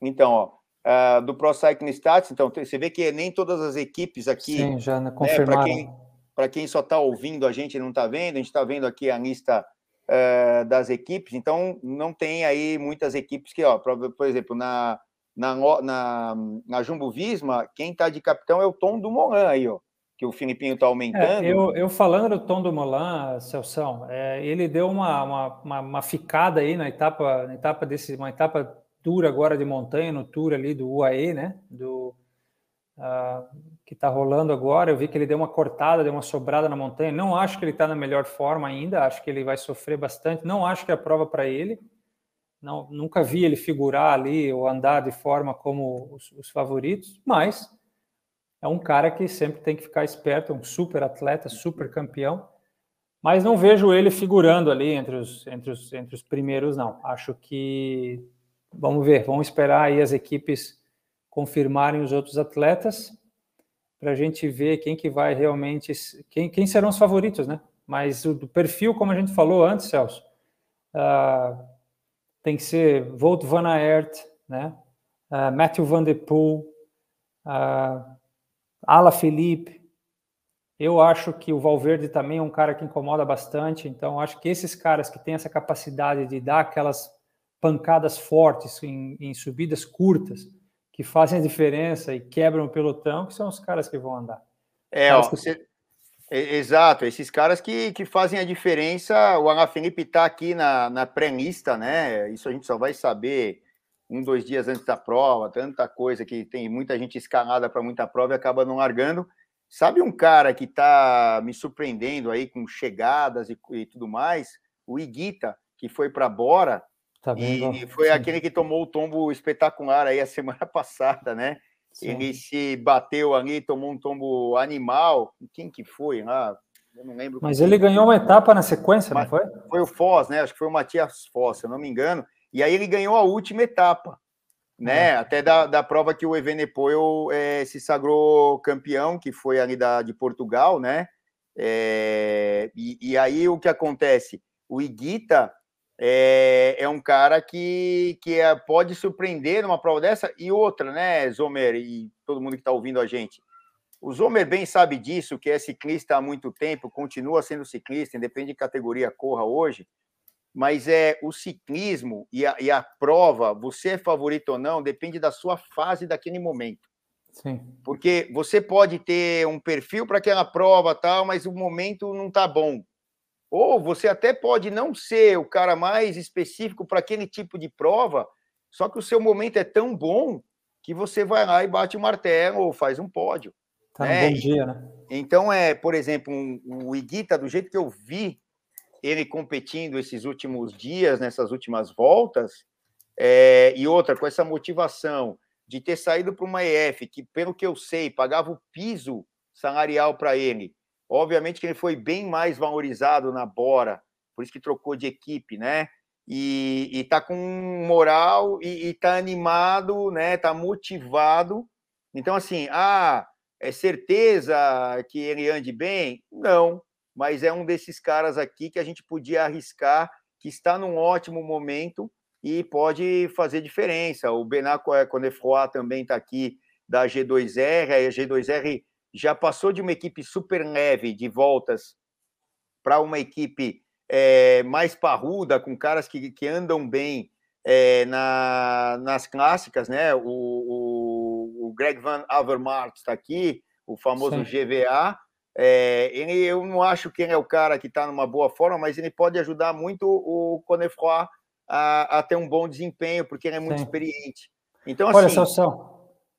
Então, ó, uh, do Pro Cycling Stats, então você vê que nem todas as equipes aqui. Sim, já confirmaram. Né, para quem, quem, só está ouvindo a gente não está vendo, a gente está vendo aqui a lista uh, das equipes, então não tem aí muitas equipes que, ó, por, exemplo, na, na, na, na Jumbo Visma, quem está de capitão é o Tom do Moran aí, ó que o Filipinho está aumentando. É, eu, eu, falando do Tom do Molan, Celção, é, ele deu uma, uma, uma, uma, ficada aí na etapa, na etapa desse, uma etapa dura agora de montanha, no tour ali do UAE, né? Do, uh, que está rolando agora. Eu vi que ele deu uma cortada, deu uma sobrada na montanha. Não acho que ele está na melhor forma ainda, acho que ele vai sofrer bastante. Não acho que é a prova para ele. Não, nunca vi ele figurar ali ou andar de forma como os, os favoritos, mas é um cara que sempre tem que ficar esperto, é um super atleta, super campeão, mas não vejo ele figurando ali entre os, entre os, entre os primeiros, não. Acho que, vamos ver, vamos esperar aí as equipes confirmarem os outros atletas para a gente ver quem que vai realmente, quem, quem serão os favoritos, né? Mas o perfil, como a gente falou antes, Celso, uh, tem que ser Volt van Aert, né? Uh, Matthew Van Der Poel, uh, Ala Felipe. Eu acho que o Valverde também é um cara que incomoda bastante, então acho que esses caras que têm essa capacidade de dar aquelas pancadas fortes em, em subidas curtas, que fazem a diferença e quebram o pelotão, que são os caras que vão andar. É, ó, você... Exato, esses caras que, que fazem a diferença. O Ala Felipe está aqui na, na pré-lista, né? Isso a gente só vai saber um, dois dias antes da prova, tanta coisa que tem muita gente escalada para muita prova e acaba não largando. Sabe um cara que está me surpreendendo aí com chegadas e, e, tudo mais? O Iguita, que foi para Bora tá e foi aquele que tomou o tombo espetacular aí a semana passada, né? Sim. Ele se bateu ali, tomou um tombo animal. Quem que foi lá? Eu não lembro. Mas ele ganhou uma etapa na sequência, Mas não foi? Foi o Foz, né? Acho que foi o Matias Foz, se eu não me engano. E aí ele ganhou a última etapa, né? É. Até da, da prova que o Evenepoel é, se sagrou campeão, que foi ali da, de Portugal, né? É, e, e, aí o que acontece? O Iguita é, é um cara que, que é, pode surpreender numa prova dessa e outra, né, Zomer e todo mundo que está ouvindo a gente. O Zomer bem sabe disso, que é ciclista há muito tempo, continua sendo ciclista, independente de categoria corra hoje mas é o ciclismo e a, e a prova, você é favorito ou não, depende da sua fase daquele momento. Sim. Porque você pode ter um perfil para aquela prova, tal, mas o momento não está bom. Ou você até pode não ser o cara mais específico para aquele tipo de prova, só que o seu momento é tão bom que você vai lá e bate o martelo ou faz um pódio. Tá né? bom dia, né? Então, é, por exemplo, um, o Iguita, do jeito que eu vi ele competindo esses últimos dias, nessas últimas voltas, é, e outra, com essa motivação de ter saído para uma EF, que, pelo que eu sei, pagava o piso salarial para ele. Obviamente que ele foi bem mais valorizado na Bora, por isso que trocou de equipe, né? E, está com moral e, está animado, né? Está motivado. Então, assim, ah, é certeza que ele ande bem? Não, mas é um desses caras aqui que a gente podia arriscar, que está num ótimo momento e pode fazer diferença. O Benaco Conefroy também está aqui da G2R, a G2R já passou de uma equipe super leve de voltas para uma equipe é, mais parruda, com caras que, que andam bem é, na, nas clássicas, né? O, o, o Greg Van Avermaet está aqui, o famoso Sim. GVA, é, ele, eu não acho que ele é o cara que está numa boa forma, mas ele pode ajudar muito o Conefroy a, a, ter um bom desempenho, porque ele é muito Sim. experiente. Então, Olha, assim, Celso,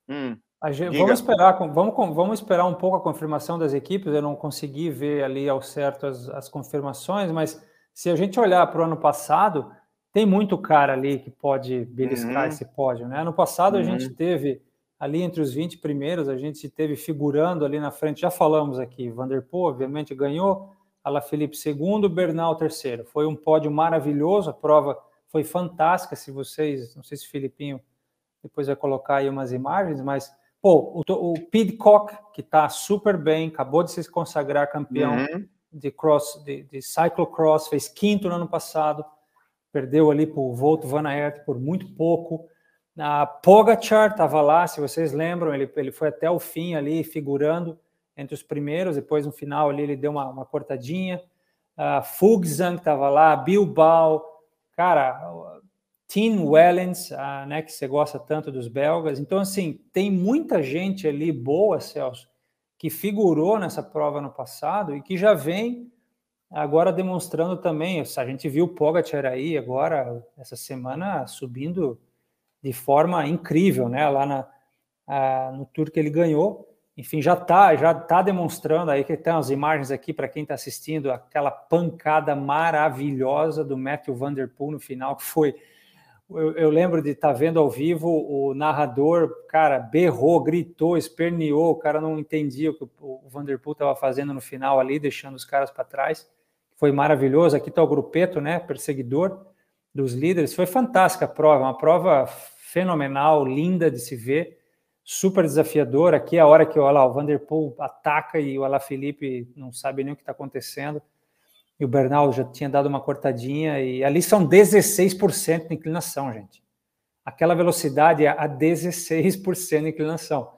hum, gente, vamos esperar, vamos, vamos esperar um pouco a confirmação das equipes. Eu não consegui ver ali ao certo as, as confirmações, mas se a gente olhar para o ano passado, tem muito cara ali que pode beliscar uhum. esse pódio, né? Ano passado uhum. a gente uhum. teve ali entre os 20 primeiros, a gente teve figurando ali na frente, já falamos aqui, Vanderpool, obviamente, ganhou, Alaphilippe segundo, Bernal terceiro. Foi um pódio maravilhoso, a prova foi fantástica. Se vocês, não sei se o Filipinho depois vai colocar aí umas imagens, mas pô, o, o Pidcock, que está super bem, acabou de se consagrar campeão uhum. de cross, de, de cyclocross, fez quinto no ano passado, perdeu ali para o Volto Van Aert por muito pouco. A Pogacar estava lá, se vocês lembram, ele, ele foi até o fim ali figurando entre os primeiros, depois no final ali ele deu uma, uma cortadinha. Uh, Fuglsang estava lá, Bilbao, cara, Tim Wellens, uh, né, que você gosta tanto dos belgas. Então, assim, tem muita gente ali boa, Celso, que figurou nessa prova no passado e que já vem agora demonstrando também. A gente viu o Pogacar aí agora, essa semana, subindo de forma incrível, né, lá na, no tour que ele ganhou enfim, já está já tá demonstrando aí que tem as imagens aqui para quem está assistindo, aquela pancada maravilhosa do Matthew Vanderpool no final, que foi. Eu, eu lembro de estar tá vendo ao vivo o narrador, cara, berrou, gritou, esperneou, o cara não entendia o que o, Vanderpool estava fazendo no final ali, deixando os caras para trás. Foi maravilhoso. Aqui está o grupeto, né? Perseguidor dos líderes. Foi fantástica a prova, uma prova fenomenal, linda de se ver super desafiador. Aqui é a hora que olha lá, o Vanderpool ataca e o Alaphilippe não sabe nem o que está acontecendo. E o Bernal já tinha dado uma cortadinha e ali são 16% de inclinação, gente. Aquela velocidade é a 16% de inclinação.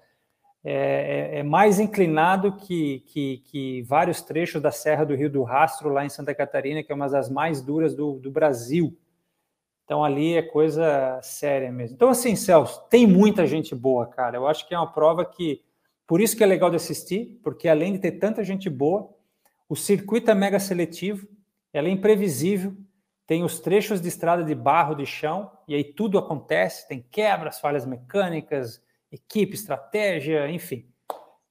É, é, é, mais inclinado que, que, que, vários trechos da Serra do Rio do Rastro, lá em Santa Catarina, que é uma das mais duras do, do Brasil. Então ali é coisa séria mesmo. Então assim, Celso, tem muita gente boa, cara. Eu acho que é uma prova que por isso que é legal de assistir, porque além de ter tanta gente boa, o circuito é mega seletivo, ela é imprevisível, tem os trechos de estrada de barro, de chão, e aí tudo acontece, tem quebras, falhas mecânicas, equipe, estratégia, enfim.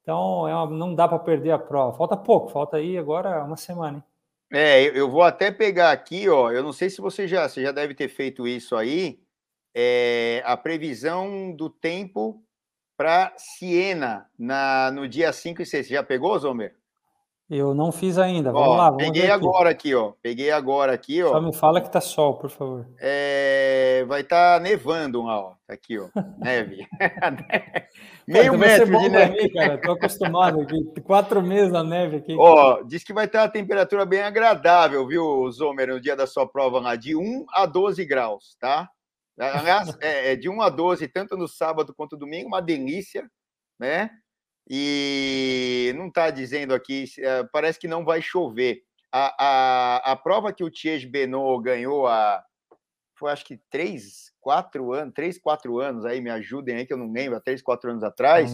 Então é uma, não dá para perder a prova. Falta pouco, falta aí agora uma semana. Hein? É, eu vou até pegar aqui, ó. Eu não sei se você já, você já deve ter feito isso aí. É, a previsão do tempo para Siena na, no dia 5 e 6. Você já pegou, Zomer? Eu não fiz ainda. Vamos ó, lá. Vamos peguei agora aqui, ó. Peguei agora aqui, ó. Só me fala que tá sol, por favor. É, vai estar tá nevando lá, ó. Tá aqui, ó. Neve. Meio então metro de neve. Mim, cara. Tô acostumado aqui. Quatro meses na neve aqui. Ó, diz que vai estar uma temperatura bem agradável, viu, Zomer, no dia da sua prova lá, de 1 a 12 graus, tá? Aliás, é, é de 1 a 12, tanto no sábado quanto no domingo, uma delícia, né? E não está dizendo aqui, eh, parece que não vai chover. A, a, a prova que o Thies Benot ganhou há, foi acho que três, quatro anos, três, quatro anos, aí me ajudem aí, que eu não lembro, há três, quatro anos atrás,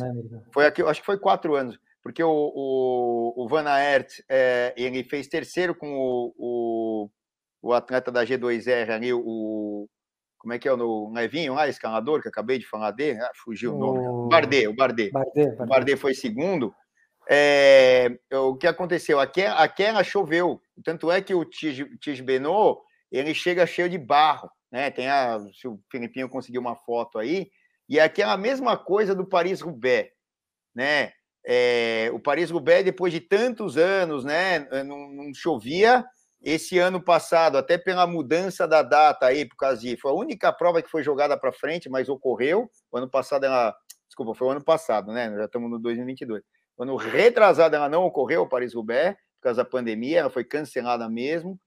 foi aqui, acho que foi quatro anos, porque o, o, o Van Aert, é, ele fez terceiro com o, o, o atleta da G2R ali, o, como é que é o Nevinho lá, escalador, que acabei de falar dele, ah, fugiu o, nome. O Bardet, o Bardet. Bardet, O Bardet foi segundo. É, o que aconteceu? Aquela, aquela choveu, tanto é que o Tige Benot, ele chega cheio de barro, né? Tem a, se o Filipinho conseguiu uma foto aí, e é aquela mesma coisa do Paris-Roubaix, né? É, o Paris-Roubaix, depois de tantos anos, né, não, não chovia, esse ano passado, até pela mudança da data aí, por causa de. Foi a única prova que foi jogada para frente, mas ocorreu. O ano passado ela. Desculpa, foi o ano passado, né? Já estamos no 2022. O ano retrasado ela não ocorreu, Paris-Roubaix, por causa da pandemia, ela foi cancelada mesmo.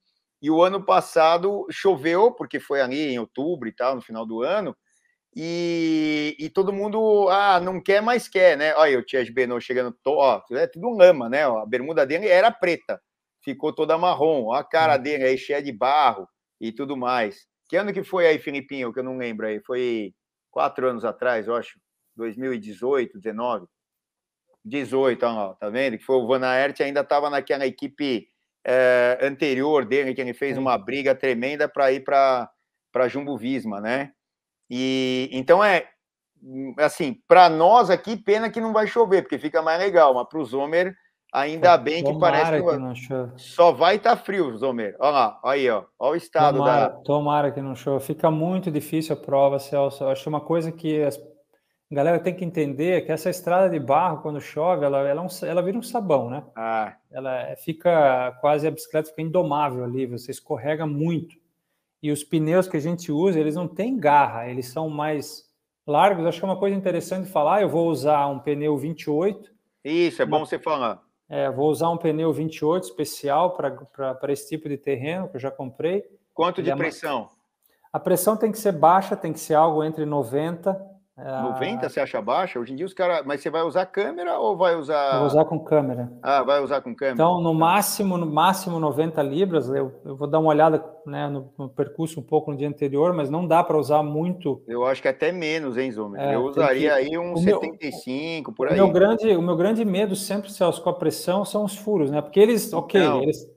E o ano passado choveu, porque foi ali em outubro e tal, no final do ano. E, e todo mundo, ah, não quer, mas quer, né? Olha, o Tias Benot chegando, ó, é tudo lama, né? Ó, a bermuda dele era preta ficou toda marrom. A cara hum. dele aí cheia de barro e tudo mais. Que ano que foi aí, Filipinho, que eu não lembro aí? Foi quatro anos atrás, eu acho. 2018, 19. 18, ó, tá vendo? Que foi o Van Aert ainda estava naquela equipe é, anterior dele, que ele fez uma briga tremenda para ir para Jumbo Visma, né? E então é assim, para nós aqui, pena que não vai chover, porque fica mais legal, mas para o Zomer Ainda bem que parece que, que só vai estar tá frio, Zomer. Olha lá, olha aí, ó. Olha o estado tomara, da. Tomara que não chova. Fica muito difícil a prova, Celso. Eu acho uma coisa que as... a galera tem que entender que essa estrada de barro, quando chove, ela, ela, é um, ela vira um sabão, né? Ah. Ela fica quase a bicicleta fica indomável ali, você escorrega muito. E os pneus que a gente usa, eles não têm garra, eles são mais largos. Acho que é uma coisa interessante falar. Eu vou usar um pneu 28. Isso, é bom você falar. É, vou usar um pneu 28 especial para esse tipo de terreno que eu já comprei. Quanto de é pressão? A pressão tem que ser baixa, tem que ser algo entre 90 90 você acha baixa? Hoje em dia os caras. Mas você vai usar câmera ou vai usar. vou usar com câmera. Ah, vai usar com câmera. Então, no máximo, no máximo 90 libras, eu, eu vou dar uma olhada né, no, no, percurso um pouco no dia anterior, mas não dá para usar muito. Eu acho que até menos, hein, Zumer? É, eu usaria que... aí uns 75, por aí. O meu, grande, o meu grande medo sempre, Celso, com a pressão, são os furos, né? Porque eles, ok, eles,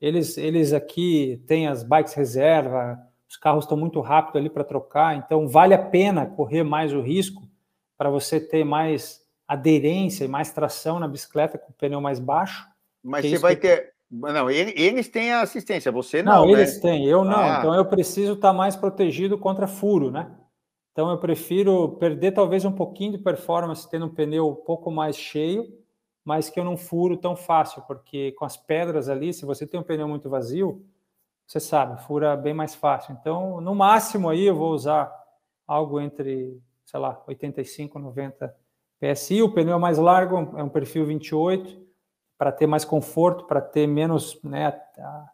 eles, eles aqui têm as bikes reserva os carros estão muito rápidos ali para trocar, então vale a pena correr mais o risco para você ter mais aderência e mais tração na bicicleta com o pneu mais baixo. Mas você vai que... ter. Não, eles têm a assistência, você não. Não, eles né? têm, eu não. Ah. Então eu preciso estar tá mais protegido contra furo, né? Então eu prefiro perder talvez um pouquinho de performance tendo um pneu um pouco mais cheio, mas que eu não furo tão fácil, porque com as pedras ali, se você tem um pneu muito vazio, você sabe, fura bem mais fácil. Então, no máximo aí eu vou usar algo entre, sei lá, 85, 90 PSI. O pneu mais largo é um perfil 28, para ter mais conforto, para ter menos, né, a,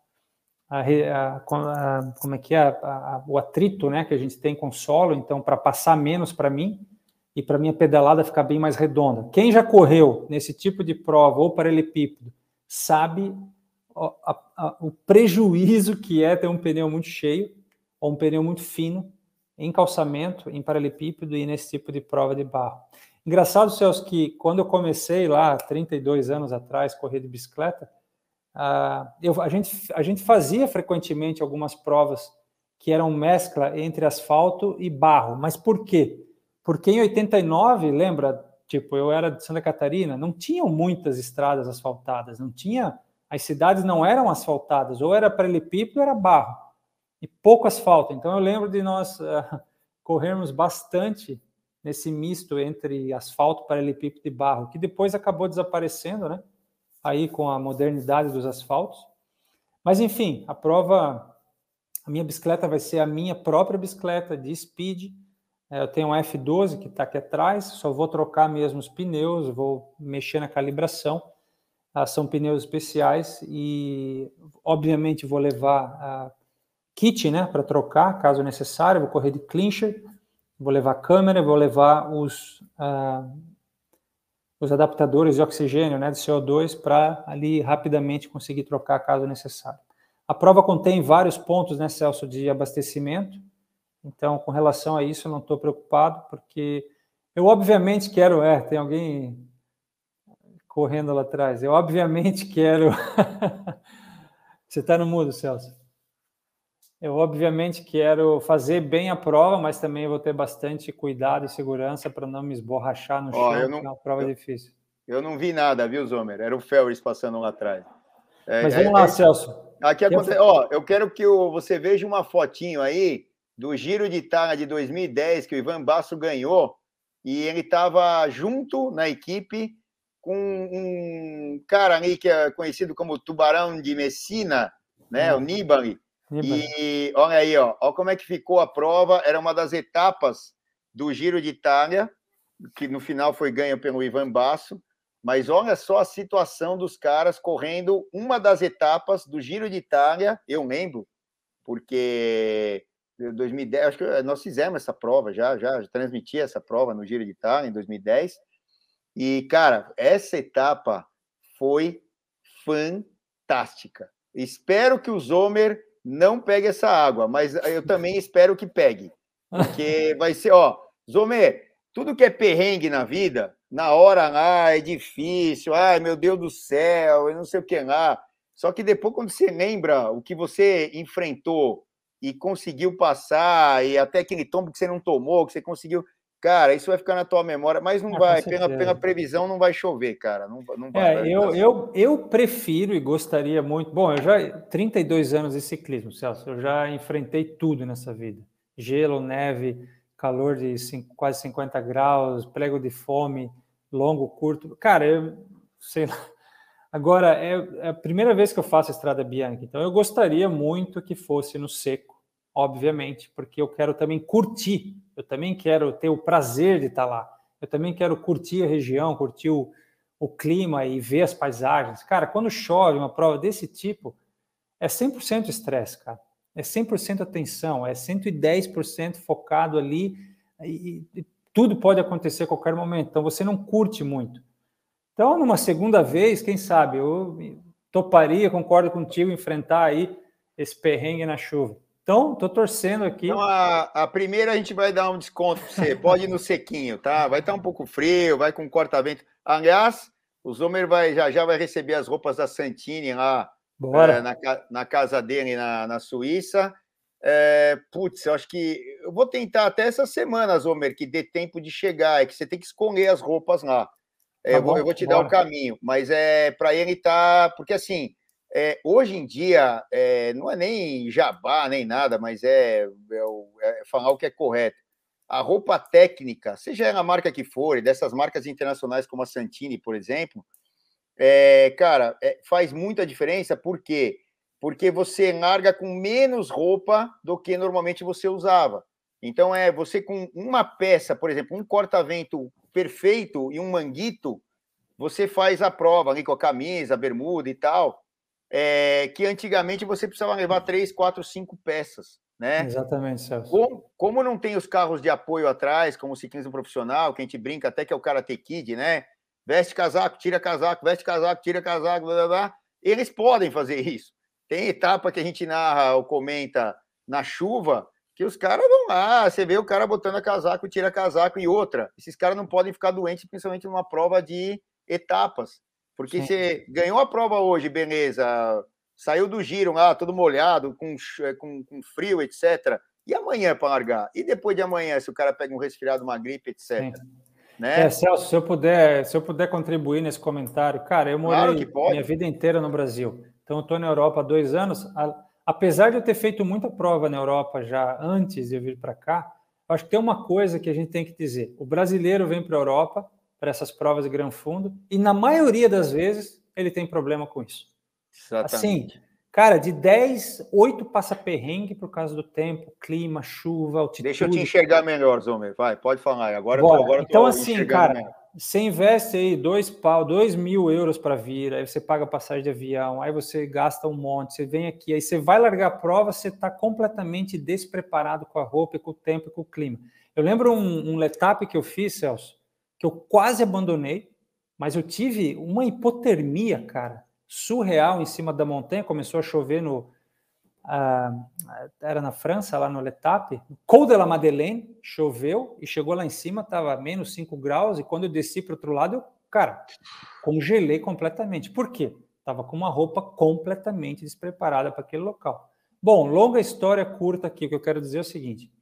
a, a, como é que é, o atrito, né, que a gente tem com o solo, então para passar menos para mim e para minha pedalada ficar bem mais redonda. Quem já correu nesse tipo de prova ou paralelepípedo sabe a, a, o prejuízo que é ter um pneu muito cheio ou um pneu muito fino em calçamento, em paralelepípedo e nesse tipo de prova de barro. Engraçado, Celso, que quando eu comecei lá, 32 anos atrás, correr de bicicleta, uh, eu, a, gente, a gente fazia frequentemente algumas provas que eram mescla entre asfalto e barro. Mas por quê? Porque em 89, lembra, tipo, eu era de Santa Catarina, não tinham muitas estradas asfaltadas, não tinha as cidades não eram asfaltadas, ou era paralelepípedo ou era barro, e pouco asfalto. Então eu lembro de nós uh, corrermos bastante nesse misto entre asfalto, paralelepípedo e barro, que depois acabou desaparecendo, né? Aí com a modernidade dos asfaltos. Mas enfim, a prova, a minha bicicleta vai ser a minha própria bicicleta de speed. É, eu tenho um F12 que está aqui atrás, só vou trocar mesmo os pneus, vou mexer na calibração são pneus especiais e, obviamente, vou levar kit né, para trocar, caso necessário. Vou correr de clincher, vou levar câmera, vou levar os, uh, os adaptadores de oxigênio, né, de CO2, para ali rapidamente conseguir trocar caso necessário. A prova contém vários pontos, né, Celso, de abastecimento. Então, com relação a isso, eu não estou preocupado, porque eu obviamente quero. É, tem alguém correndo lá atrás. Eu, obviamente, quero. Você está no mudo, Celso? Eu, obviamente, quero fazer bem a prova, mas também vou ter bastante cuidado e segurança para não me esborrachar no chão, eu não, é uma prova eu, difícil. Eu não vi nada, viu, Zomer? Era o Ferris passando lá atrás. É, mas vamos é, lá, é, Celso. Aqui acontece, ó, eu quero que o, você veja uma fotinho aí do Giro de Itália de 2010 que o Ivan Basso ganhou e ele estava junto na equipe com um cara ali que é conhecido como Tubarão de Messina, né, o Nibali. E olha aí, ó, ó como é que ficou a prova. Era uma das etapas do Giro de Itália, que no final foi ganho pelo Ivan Basso. Mas olha só a situação dos caras correndo uma das etapas do Giro de Itália, eu lembro, porque 2010, acho que nós fizemos essa prova já, já, já transmiti essa prova no Giro de Itália em 2010. E, cara, essa etapa foi fantástica. Espero que o Zomer não pegue essa água, mas eu também espero que pegue. Porque vai ser, ó, Zomer, tudo que é perrengue na vida, na hora lá é difícil, ai meu Deus do céu, eu não sei o que lá. Só que depois, quando você lembra o que você enfrentou e conseguiu passar, e até aquele tombo que você não tomou, que você conseguiu. Cara, isso vai ficar na tua memória, mas não ah, vai, pela, pela, previsão não vai chover, cara. Não, não vai, é, vai eu, eu, eu prefiro e gostaria muito. Bom, eu já 32 anos de ciclismo, Celso, eu já enfrentei tudo nessa vida: gelo, neve, calor de quase 50 graus, prego de fome, longo, curto. Cara, eu sei lá. Agora, é, é a primeira vez que eu faço Estrada Bianca, então eu gostaria muito que fosse no seco, obviamente, porque eu quero também curtir, eu também quero ter o prazer de estar lá, eu também quero curtir a região, curtir o, o clima e ver as paisagens. Cara, quando chove uma prova desse tipo, é 100% estresse, cara. É 100% atenção, é 110% focado ali e, e tudo pode acontecer a qualquer momento. Então você não curte muito. Então, numa segunda vez, quem sabe, eu toparia, concordo contigo, enfrentar aí esse perrengue na chuva. Então, estou torcendo aqui. Então, a, a, primeira a gente vai dar um desconto para você. Pode ir no sequinho, tá? Vai estar tá um pouco frio, vai com corta-vento. Aliás, o Zomer vai, já, já vai receber as roupas da Santini lá é, na, na, casa dele na, na Suíça. É, putz, eu acho que eu vou tentar até essa semana, Zomer, que dê tempo de chegar. É que você tem que escolher as roupas lá. É, tá eu, vou, eu, vou, te bora. dar o caminho, mas é para ele estar. Tá, porque assim, é, hoje em dia, é, não é nem jabá, nem nada, mas é, é, é, falar o que é correto. A roupa técnica, seja ela a marca que for, dessas marcas internacionais como a Santini, por exemplo, é, cara, é, faz muita diferença, por quê? Porque você larga com menos roupa do que normalmente você usava. Então, é você com uma peça, por exemplo, um corta-vento perfeito e um manguito, você faz a prova ali com a camisa, a bermuda e tal, é, que antigamente você precisava levar três, quatro, cinco peças, né? Exatamente, Celso. Como, como não tem os carros de apoio atrás, como o ciclismo profissional, que a gente brinca até que é o Karate Kid, né? Veste casaco, tira casaco, veste casaco, tira casaco, blá, blá, blá. Eles podem fazer isso. Tem etapa que a gente narra ou comenta na chuva, que os caras vão lá, você vê o cara botando casaco, tira casaco e outra. Esses caras não podem ficar doentes, principalmente numa prova de etapas. Porque Sim. você ganhou a prova hoje, beleza, saiu do giro lá, todo molhado, com, eh, com, com frio, etc. E amanhã para largar? E depois de amanhã, se o cara pega um resfriado, uma gripe, etc. Né? É, Celso, se eu puder, se eu puder contribuir nesse comentário, cara, eu morei claro minha vida inteira no Brasil. Então, eu estou na Europa há dois anos. A apesar de eu ter feito muita prova na Europa já antes de eu vir para cá, acho que tem uma coisa que a gente tem que dizer: o brasileiro vem para a Europa para essas provas de Gran Fundo e na maioria das vezes ele tem problema com isso. Exatamente. Assim, cara, de 10, 8 passa perrengue por causa do tempo, clima, chuva, altitude. Deixa eu te enxergar melhor, Zomer. Vai, pode falar. Agora, Tô, agora então, assim, cara, melhor. Você investe aí dois pau, dois mil euros para vir, aí você paga passagem de avião, aí você gasta um monte, você vem aqui, aí você vai largar a prova, você está completamente despreparado com a roupa, com o tempo e com o clima. Eu lembro um, um letap que eu fiz, Celso, que eu quase abandonei, mas eu tive uma hipotermia, cara, surreal em cima da montanha, começou a chover no, era na França, lá no Letap, Col de la Madeleine, choveu e chegou lá em cima, estava menos 5 graus, e quando eu desci para o outro lado, eu, cara, congelei completamente. Por quê? Estava com uma roupa completamente despreparada para aquele local. Bom, longa história curta aqui, o que eu quero dizer é o seguinte.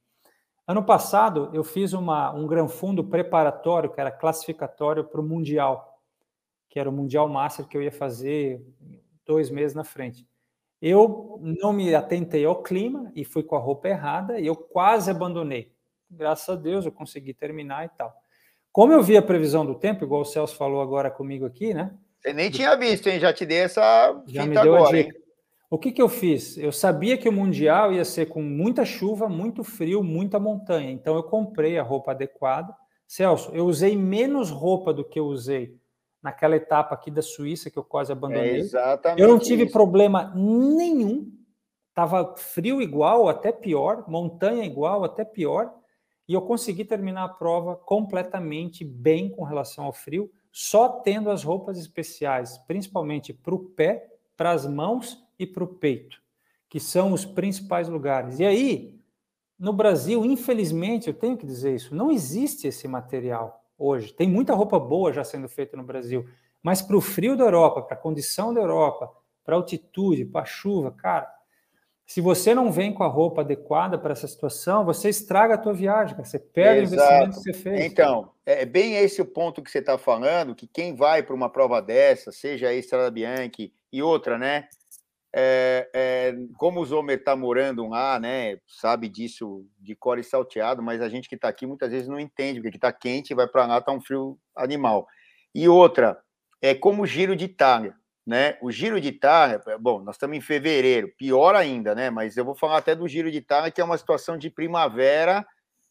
Ano passado, eu fiz uma, um gran fundo preparatório, que era classificatório para o Mundial, que era o Mundial Master que eu ia fazer dois meses na frente. Eu não me atentei ao clima e fui com a roupa errada e eu quase abandonei. Graças a Deus eu consegui terminar e tal. Como eu vi a previsão do tempo, igual o Celso falou agora comigo aqui, né? Você nem tinha visto, hein? Já te dei essa Já me deu agora, a dica. Hein? O que, que eu fiz? Eu sabia que o Mundial ia ser com muita chuva, muito frio, muita montanha. Então eu comprei a roupa adequada. Celso, eu usei menos roupa do que eu usei naquela etapa aqui da Suíça que eu quase abandonei. É exatamente. Eu não tive isso. problema nenhum. Tava frio igual, até pior, montanha igual, até pior, e eu consegui terminar a prova completamente bem com relação ao frio, só tendo as roupas especiais, principalmente para o pé, para as mãos e para o peito, que são os principais lugares. E aí, no Brasil, infelizmente, eu tenho que dizer isso, não existe esse material hoje. Tem muita roupa boa já sendo feita no Brasil, mas para o frio da Europa, para a condição da Europa, para a altitude, para a chuva, cara, se você não vem com a roupa adequada para essa situação, você estraga a tua viagem, cara. você perde Exato. o investimento que você fez. Então, é bem esse o ponto que você está falando, que quem vai para uma prova dessa, seja a Estrada Bianchi e outra, né? É, é, como está morando lá, né, sabe disso de core salteado, mas a gente que está aqui muitas vezes não entende, porque está quente, vai para lá, está um frio animal. E outra, é como o giro de Itália, né? O giro de Itália, bom, nós estamos em fevereiro, pior ainda, né? Mas eu vou falar até do giro de Itália, que é uma situação de primavera,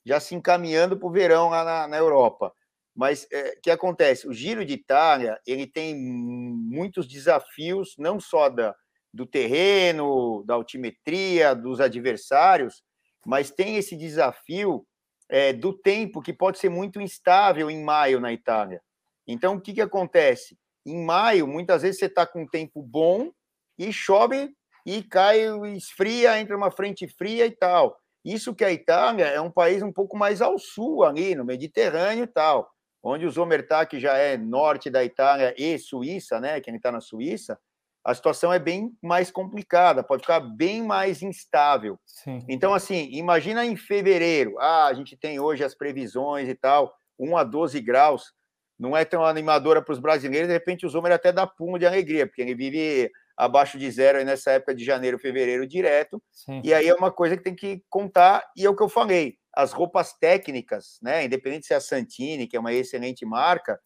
já se encaminhando para o verão lá na, na Europa. Mas o é, que acontece? O Giro de Itália ele tem muitos desafios, não só da, do terreno, da altimetria, dos adversários, mas tem esse desafio é, do tempo que pode ser muito instável em maio na Itália. Então, o que, que acontece? Em maio, muitas vezes você está com um tempo bom e chove e cai, esfria, entra uma frente fria e tal. Isso que a Itália é um país um pouco mais ao sul ali, no Mediterrâneo e tal onde o Zomertag já é norte da Itália e Suíça, né? Que ele está na Suíça, a situação é bem mais complicada, pode ficar bem mais instável. Sim. Então, assim, imagina em fevereiro, ah, a gente tem hoje as previsões e tal, 1 a 12 graus, não é tão animadora para os brasileiros, de repente o Zomer até dá pulo de alegria, porque ele vive abaixo de zero nessa época de janeiro, fevereiro direto, Sim. e aí é uma coisa que tem que contar, e é o que eu falei, as roupas técnicas, né? Independente se é a Santini, que é uma excelente marca,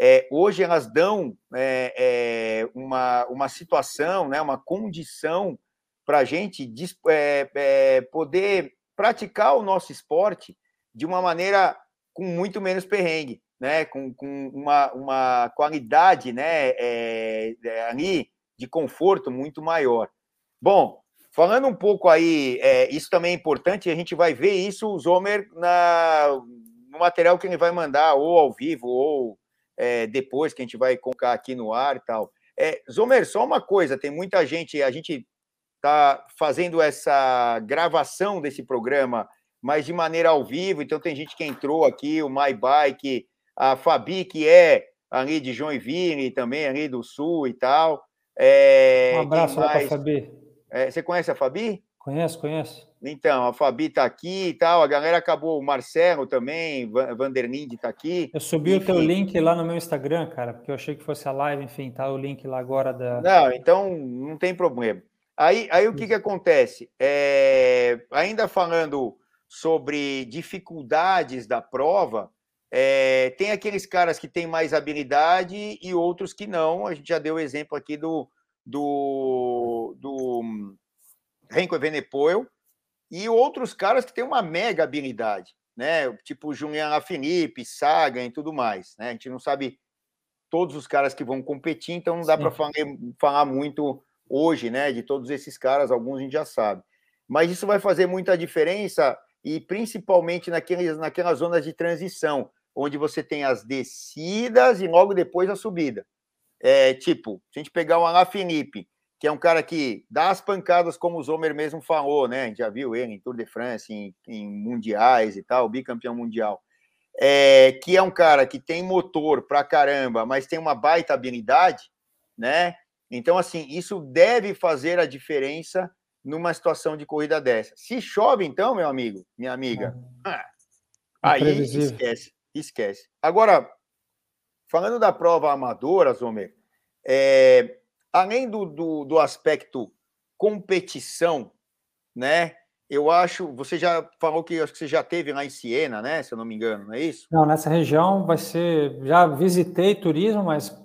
é, hoje elas dão é, é, uma, uma situação, né? Uma condição para a gente é, é, poder praticar o nosso esporte de uma maneira com muito menos perrengue, né? Com, com uma, uma qualidade, né? É, ali de conforto muito maior. Bom, Falando um pouco aí, isso também é importante, a gente vai ver isso, o Zomer, na, no material que ele vai mandar, ou ao vivo, ou é, depois, que a gente vai colocar aqui no ar e tal. É, Zomer, só uma coisa, tem muita gente, a gente está fazendo essa gravação desse programa, mas de maneira ao vivo, então tem gente que entrou aqui, o My Bike, a Fabi, que é ali de Joinville, também ali do Sul e tal. É, um abraço para a Fabi. É, você conhece a Fabi? Conheço, conheço. Então, a Fabi está aqui e tal, a galera acabou, o Marcelo também, Vanderlinde está aqui. Eu subi enfim. o teu link lá no meu Instagram, cara, porque eu achei que fosse a live, enfim, tá o link lá agora da. Não, então não tem problema. Aí, aí o que, que acontece? É, ainda falando sobre dificuldades da prova, é, tem aqueles caras que têm mais habilidade e outros que não. A gente já deu o exemplo aqui do, do, do Renko Evenepoel e outros caras que têm uma mega habilidade, né? Tipo Julian Lafilippe, Sagan e tudo mais, né? A gente não sabe todos os caras que vão competir, então não dá para falar, falar muito hoje, né? De todos esses caras, alguns a gente já sabe. Mas isso vai fazer muita diferença e principalmente naquelas, naquelas zonas de transição, onde você tem as descidas e logo depois a subida. É, tipo, se a gente pegar o Alain Felipe, que é um cara que dá as pancadas, como o Zomer mesmo falou, né? A gente já viu ele em Tour de France, em, em mundiais e tal, bicampeão mundial. É, que é um cara que tem motor pra caramba, mas tem uma baita habilidade, né? Então, assim, isso deve fazer a diferença numa situação de corrida dessa. Se chove, então, meu amigo, minha amiga, é. ah, aí esquece, esquece. Agora, Falando da prova amadora, Zomer, é, além do, do, do aspecto competição, né? Eu acho, você já falou que acho que você já teve lá em Siena, né? Se eu não me engano, não é isso? Não, nessa região vai ser. Já visitei turismo, mas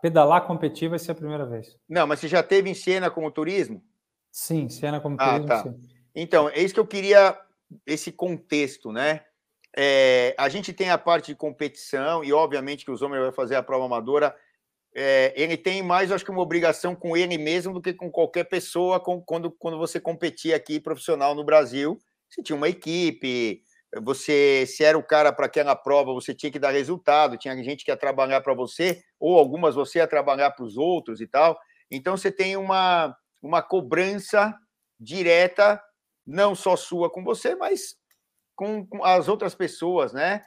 pedalar competir vai ser a primeira vez. Não, mas você já teve em Siena como turismo? Sim, Siena como ah, turismo. Tá. Sim. Então, é isso que eu queria, esse contexto, né? É, a gente tem a parte de competição, e obviamente que o Zomer vai fazer a prova amadora. É, ele tem mais, acho que, uma obrigação com ele mesmo do que com qualquer pessoa com, quando, quando você competia aqui profissional no Brasil. Você tinha uma equipe, você se era o cara para aquela prova, você tinha que dar resultado, tinha gente que ia trabalhar para você, ou algumas você ia trabalhar para os outros e tal. Então você tem uma, uma cobrança direta, não só sua com você, mas com, com as outras pessoas, né?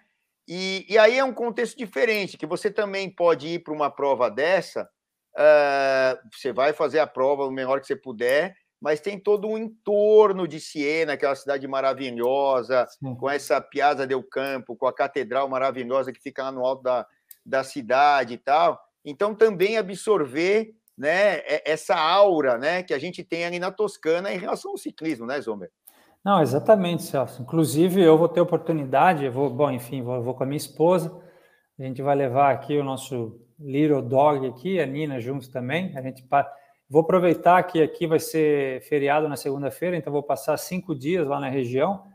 E, e, aí é um contexto diferente, que você também pode ir para uma prova dessa, uh, você vai fazer a prova o melhor que você puder, mas tem todo um entorno de Siena, aquela é cidade maravilhosa, Sim. com essa Piazza del Campo, com a catedral maravilhosa que fica lá no alto da, da cidade e tal. Então, também absorver né, essa aura né, que a gente tem ali na Toscana em relação ao ciclismo, né, Zomer? Não, exatamente, Celso. Inclusive, eu vou ter oportunidade, vou, bom, enfim, vou, vou com a minha esposa, a gente vai levar aqui o nosso little dog aqui, a Nina juntos também. A gente vou aproveitar que aqui vai ser feriado na segunda-feira, então vou passar cinco dias lá na região.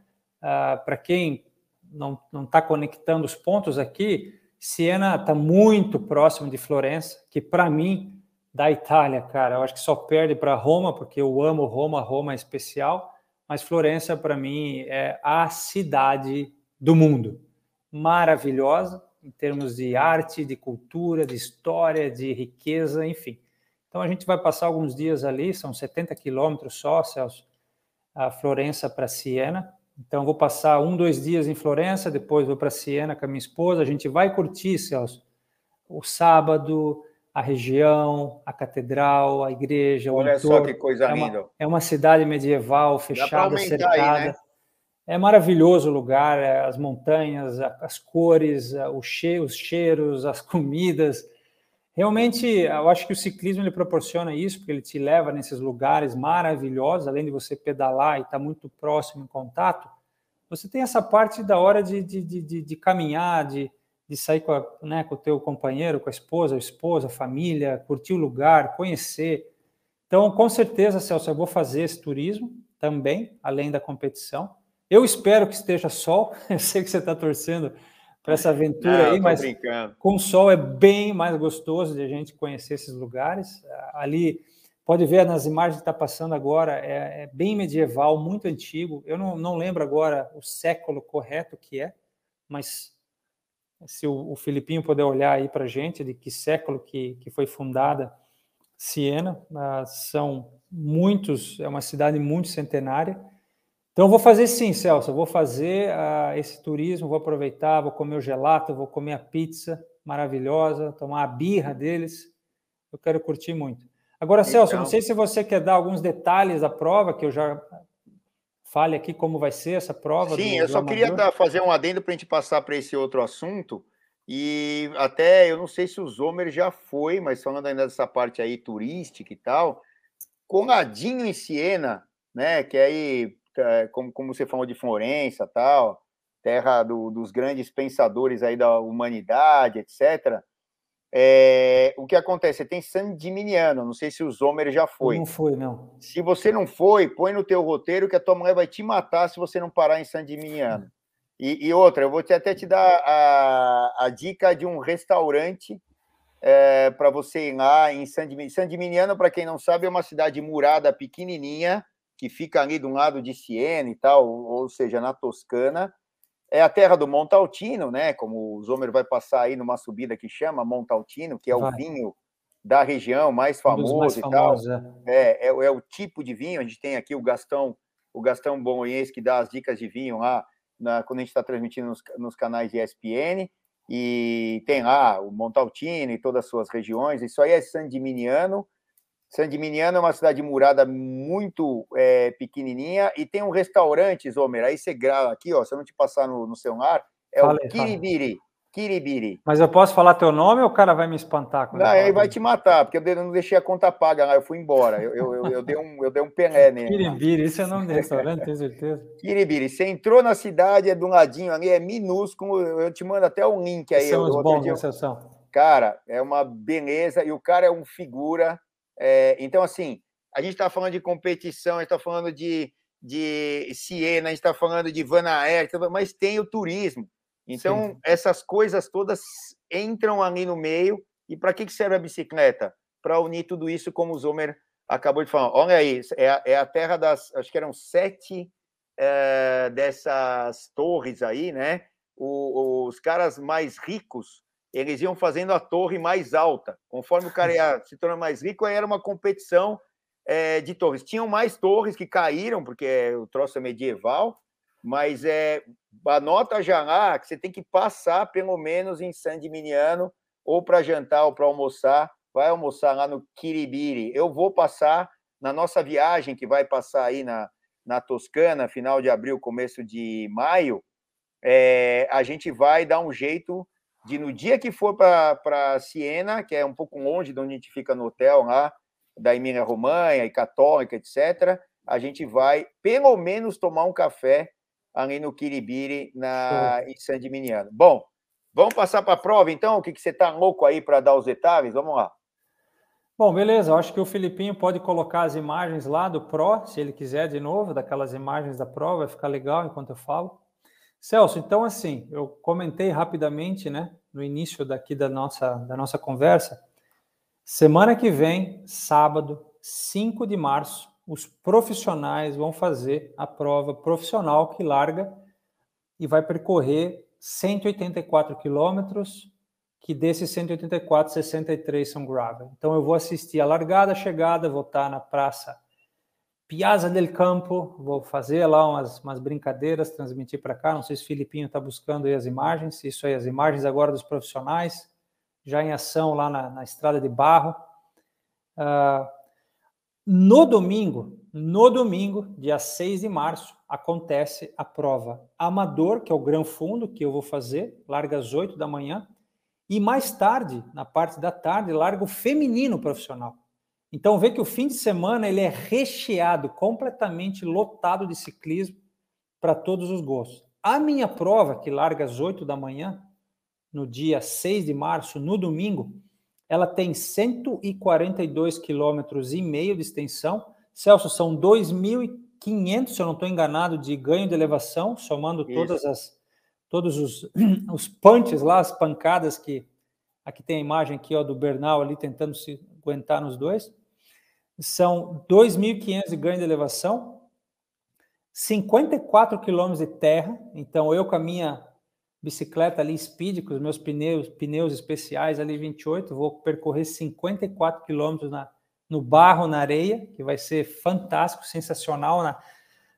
Uh, Para quem não está conectando os pontos aqui, Siena está muito próximo de Florença, que para mim da Itália, cara, eu acho que só perde para Roma, porque eu amo Roma, Roma é especial mas Florença, para mim, é a cidade do mundo. Maravilhosa em termos de arte, de cultura, de história, de riqueza, enfim. Então a gente vai passar alguns dias ali, são 70 quilômetros só, Celso, a Florença para Siena. Então vou passar um, dois dias em Florença, depois vou para Siena com a minha esposa. A gente vai curtir, Celso, o sábado, a região, a catedral, a igreja. Olha só que coisa é linda. Uma, é uma cidade medieval, fechada, cercada. Aí, né? É maravilhoso o lugar, é, as montanhas, as cores, os cheiros, as comidas. Realmente, eu acho que o ciclismo ele proporciona isso, porque ele te leva nesses lugares maravilhosos, além de você pedalar e estar muito próximo em contato. Você tem essa parte da hora de, de, de, de caminhar, de, de sair com, a, né, com o teu companheiro, com a esposa, a esposa, a família, curtir o lugar, conhecer. Então, com certeza, Celso, eu vou fazer esse turismo também, além da competição. Eu espero que esteja sol. Eu sei que você está torcendo para essa aventura Não, aí, mas brincando. com sol é bem mais gostoso de a gente conhecer esses lugares. Ali, pode ver nas imagens que está passando agora, é, é, bem medieval, muito antigo. Eu não, não lembro agora o século correto que é, mas se o, o Filipinho puder olhar aí para a gente, de que século que, que foi fundada Siena, uh, são muitos, é uma cidade muito centenária. Então, vou fazer sim, Celso, vou fazer uh, esse turismo, vou aproveitar, vou comer o gelato, vou comer a pizza maravilhosa, tomar a birra deles. Eu quero curtir muito. Agora, então... Celso, não sei se você quer dar alguns detalhes da prova, que eu já fale aqui como vai ser essa prova. Sim, eu só queria dar, fazer um adendo para a gente passar para esse outro assunto. E até eu não sei se o Zomer já foi, mas falando ainda dessa parte aí turística e tal, Conradinho em Siena, né? Que aí, é, como, como você falou de Florença tal, terra do, dos grandes pensadores aí da humanidade, etc. É, o que acontece? Você tem San Diminiano, não sei se o Zomer já foi. Não foi, não. Se você não foi, põe no teu roteiro que a tua mulher vai te matar se você não parar em San Diminiano. E, e outra, eu vou te, até te dar a, a dica de um restaurante é, para você ir lá em San Diminiano. San Diminiano, para quem não sabe, é uma cidade murada pequenininha que fica ali do lado de Siena e tal, ou seja, na Toscana é a terra do Montaltino, né? Como o Zomer vai passar aí numa subida que chama Montaltino, que é vai. o vinho da região mais famoso um mais e famosos, tal. É. É, é, é, o tipo de vinho. A gente tem aqui o Gastão, o Gastão Bolonhês, que dá as dicas de vinho lá na, quando a gente está transmitindo nos, nos, canais de ESPN. E tem lá o Montaltino e todas as suas regiões. Isso aí é San Diminiano. San Diminiano é uma cidade murada muito é, pequenininha e tem um restaurante, Zomer, aí você grava aqui, ó, se eu não te passar no, no celular, é o Kiribiri. Kiribiri. Mas eu posso falar teu nome ou o cara vai me espantar? Não, ele vai te matar, porque eu não deixei a conta paga lá, eu fui embora. Eu, eu, eu, eu dei, um, eu dei um pelé nele. Kiribiri, isso é nome de restaurante, tenho certeza. Kiribiri, você entrou na cidade, é de um ladinho ali, é minúsculo, eu te mando até um link aí. São os bons, dia. Cara, é uma beleza, e o cara é um figura, é, então, assim, a gente está falando de competição, a gente está falando de, de Siena, a gente está falando de Van Aert, mas tem o turismo. Então, Sim. essas coisas todas entram ali no meio. E para que, que serve a bicicleta? Para unir tudo isso, como o Zomer acabou de falar. Olha aí, é a, é a terra das. Acho que eram sete é, dessas torres aí, né? O, os caras mais ricos eles iam fazendo a torre mais alta. Conforme o cara ia se tornando mais rico, aí era uma competição é, de torres. Tinham mais torres que caíram, porque o troço é medieval, mas é, anota já lá que você tem que passar pelo menos em San Diminiano, ou para jantar ou para almoçar. Vai almoçar lá no Kiribiri. Eu vou passar na nossa viagem, que vai passar aí na, na Toscana, final de abril, começo de maio. É, a gente vai dar um jeito de no dia que for para Siena, que é um pouco longe de onde a gente fica no hotel lá, da Emília Romanha e Católica, etc., a gente vai pelo menos tomar um café ali no Kiribiri, na, em San Gimignano. Bom, vamos passar para a prova, então? O que, que você está louco aí para dar os detalhes? Vamos lá. Bom, beleza. Eu acho que o Filipinho pode colocar as imagens lá do Pro, se ele quiser de novo, daquelas imagens da prova, vai ficar legal enquanto eu falo. Celso, então assim, eu comentei rapidamente, né, no início daqui da nossa, da nossa conversa. Semana que vem, sábado, 5 de março, os profissionais vão fazer a prova profissional que larga e vai percorrer 184 quilômetros, que desses 184, 63 são gravel. Então eu vou assistir a largada, a chegada, vou estar na praça Piazza del Campo, vou fazer lá umas, umas brincadeiras, transmitir para cá. Não sei se o Filipinho está buscando aí as imagens, isso aí, as imagens agora dos profissionais, já em ação lá na, na estrada de barro. Uh, no domingo, no domingo, dia 6 de março, acontece a prova amador, que é o Gran Fundo, que eu vou fazer, larga às 8 da manhã, e mais tarde, na parte da tarde, larga o feminino profissional. Então vê que o fim de semana ele é recheado, completamente lotado de ciclismo para todos os gostos. A minha prova, que larga às 8 da manhã, no dia 6 de março, no domingo, ela tem 142 quilômetros e meio de extensão. Celso, são 2.500, se eu não estou enganado, de ganho de elevação, somando Isso. todas as todos os, os punches lá, as pancadas que aqui tem a imagem aqui ó, do Bernal ali tentando se aguentar nos dois. São 2.500 de ganho de elevação, 54 quilômetros de terra. Então eu com a minha bicicleta ali Speed, com os meus pneus, pneus especiais ali 28, vou percorrer 54 quilômetros na, no barro, na areia, que vai ser fantástico, sensacional na,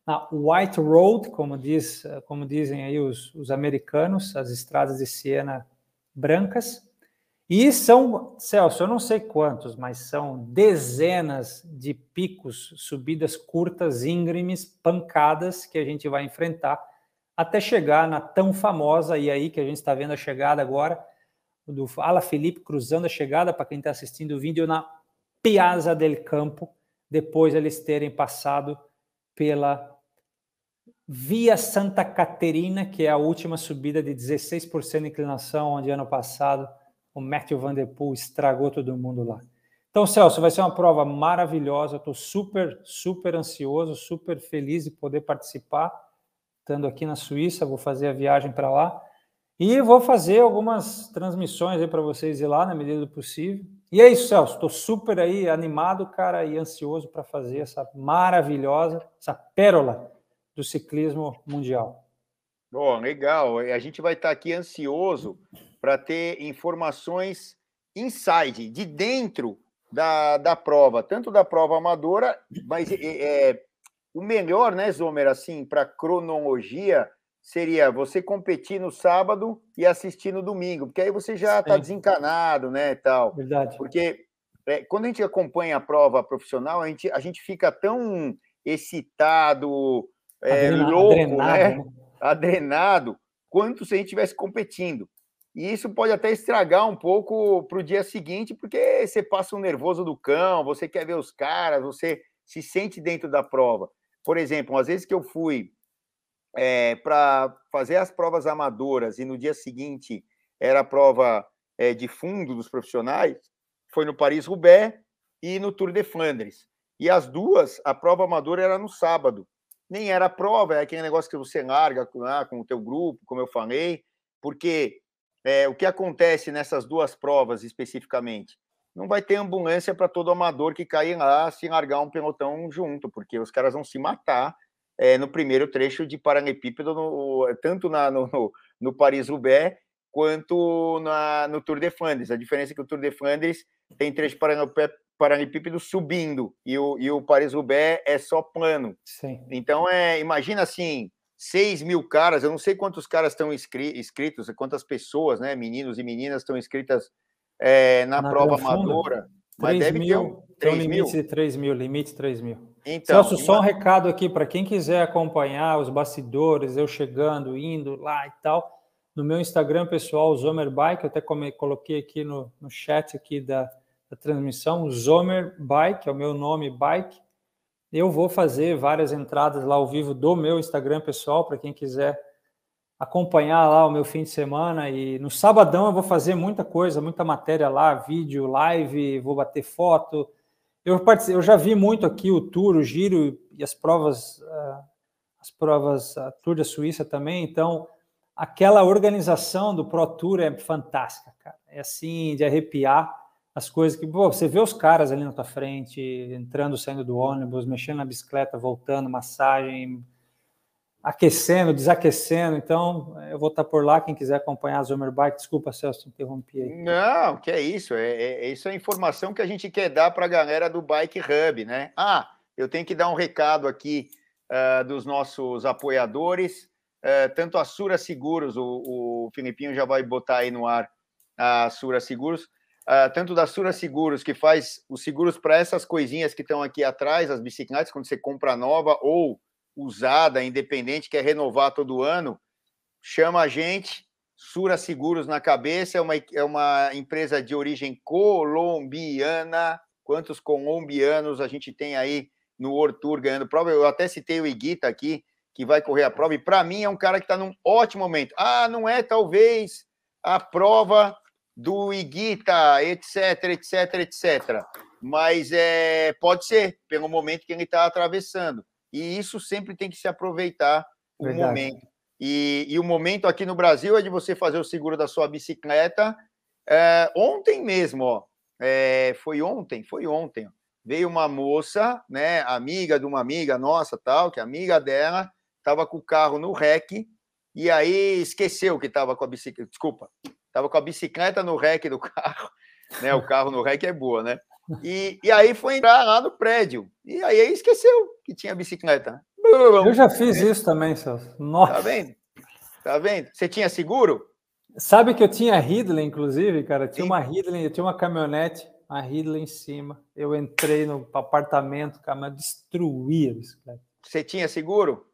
na White Road, como, diz, como dizem aí os, os americanos, as estradas de Siena brancas. E são, Celso, eu não sei quantos, mas são dezenas de picos, subidas curtas, íngremes, pancadas que a gente vai enfrentar até chegar na tão famosa, e aí que a gente está vendo a chegada agora, do Ala Felipe cruzando a chegada, para quem está assistindo o vídeo, na Piazza del Campo, depois eles terem passado pela Via Santa Caterina, que é a última subida de 16% de inclinação, onde ano passado o Matthew Van Der Poel estragou todo mundo lá. Então, Celso, vai ser uma prova maravilhosa. Estou super, super ansioso, super feliz de poder participar estando aqui na Suíça, vou fazer a viagem para lá e vou fazer algumas transmissões aí para vocês ir lá na medida do possível. E é isso, Celso, estou super aí animado, cara, e ansioso para fazer essa maravilhosa, essa pérola do ciclismo mundial. Bom, legal. A gente vai estar tá aqui ansioso para ter informações inside, de dentro da, da prova, tanto da prova amadora, mas é, o melhor, né, Zomer, assim, para cronologia, seria você competir no sábado e assistir no domingo, porque aí você já está desencanado, né, tal. Verdade. Porque é, quando a gente acompanha a prova profissional, a gente, a gente fica tão excitado, é, louco, adrenado, né? né? Adrenado, quanto se a gente estivesse competindo. E isso pode até estragar um pouco para o dia seguinte, porque você passa um nervoso do cão, você quer ver os caras, você se sente dentro da prova. Por exemplo, às vezes que eu fui é, para fazer as provas amadoras e no dia seguinte era a prova é, de fundo dos profissionais, foi no Paris-Roubaix e no Tour de Flandres. E as duas, a prova amadora era no sábado. Nem era prova, é aquele negócio que você larga ah, com o teu grupo, como eu falei, porque é, o que acontece nessas duas provas especificamente? não vai ter ambulância para todo amador que cair lá se largar um pelotão junto, porque os caras vão se matar é, no primeiro trecho de Paralelepípedo, no, tanto na, no, no Paris-Roubaix quanto na, no Tour de Flandres. A diferença é que o Tour de Flandres tem trecho Paralelepípedo subindo e o, e o Paris-Roubaix é só plano. Sim. Então, é, imagina assim, 6 mil caras, eu não sei quantos caras estão inscritos, quantas pessoas, né, meninos e meninas estão inscritas é, na, na, prova amadora. Mas deve mil, ter um, 3 limite mil. de 3 mil, limite 3 mil. Então, Celso, só um recado aqui para quem quiser acompanhar os bastidores, eu chegando, indo lá e tal. no meu Instagram pessoal, Zomer Bike, eu até coloquei aqui no, no chat aqui da, da transmissão, Zomer Bike, é o meu nome, Bike. Eu vou fazer várias entradas lá ao vivo do meu Instagram pessoal, para quem quiser acompanhar lá o meu fim de semana. E no sabadão eu vou fazer muita coisa, muita matéria lá, vídeo, live, vou bater foto. Eu, eu já vi muito aqui o Tour, o Giro e as provas, uh, as provas, a Tour da Suíça também. Então, aquela organização do Pro Tour é fantástica, cara. É assim, de arrepiar as coisas que pô, você vê os caras ali na tua frente, entrando, saindo do ônibus, mexendo na bicicleta, voltando, massagem, aquecendo, desaquecendo. Então, eu vou estar por lá. Quem quiser acompanhar a Zomer Bike, desculpa, Celso, interrompi aí. Não, que é isso. É, é, é isso é informação que a gente quer dar para a galera do Bike Hub, né? Ah, eu tenho que dar um recado aqui uh, dos nossos apoiadores, uh, tanto a Sura Seguros, o, o Filipinho já vai botar aí no ar a Sura Seguros, uh, tanto da Sura Seguros, que faz os seguros para essas coisinhas que estão aqui atrás, as bicicletas, quando você compra nova, ou usada, independente, quer renovar todo ano, chama a gente, Sura Seguros na cabeça, é uma, é uma empresa de origem colombiana. Quantos colombianos a gente tem aí no World Tour ganhando prova? Eu até citei o Iguita aqui, que vai correr a prova, e para mim é um cara que está num ótimo momento. Ah, não é talvez a prova do Iguita, etc, etc, etc. Mas é, pode ser, pelo momento que ele está atravessando. E isso sempre tem que se aproveitar o Verdade. momento. E, e, o momento aqui no Brasil é de você fazer o seguro da sua bicicleta. É, ontem mesmo, ó, é, foi ontem, foi ontem. Ó, veio uma moça, né, amiga de uma amiga nossa, tal, que a amiga dela estava com o carro no REC e aí esqueceu que estava com a bicicleta. Desculpa, estava com a bicicleta no REC do carro, né? O carro no REC é boa, né? E, e aí foi entrar lá no prédio. E aí esqueceu que tinha bicicleta. Eu já fiz isso também, Celso. Nossa. Tá vendo? Tá vendo? Você tinha seguro? Sabe que eu tinha Ridley, inclusive, cara? Tinha Sim. uma Ridley, eu tinha uma caminhonete, a Ridley em cima. Eu entrei no apartamento, cara, destruí a bicicleta. Você tinha seguro?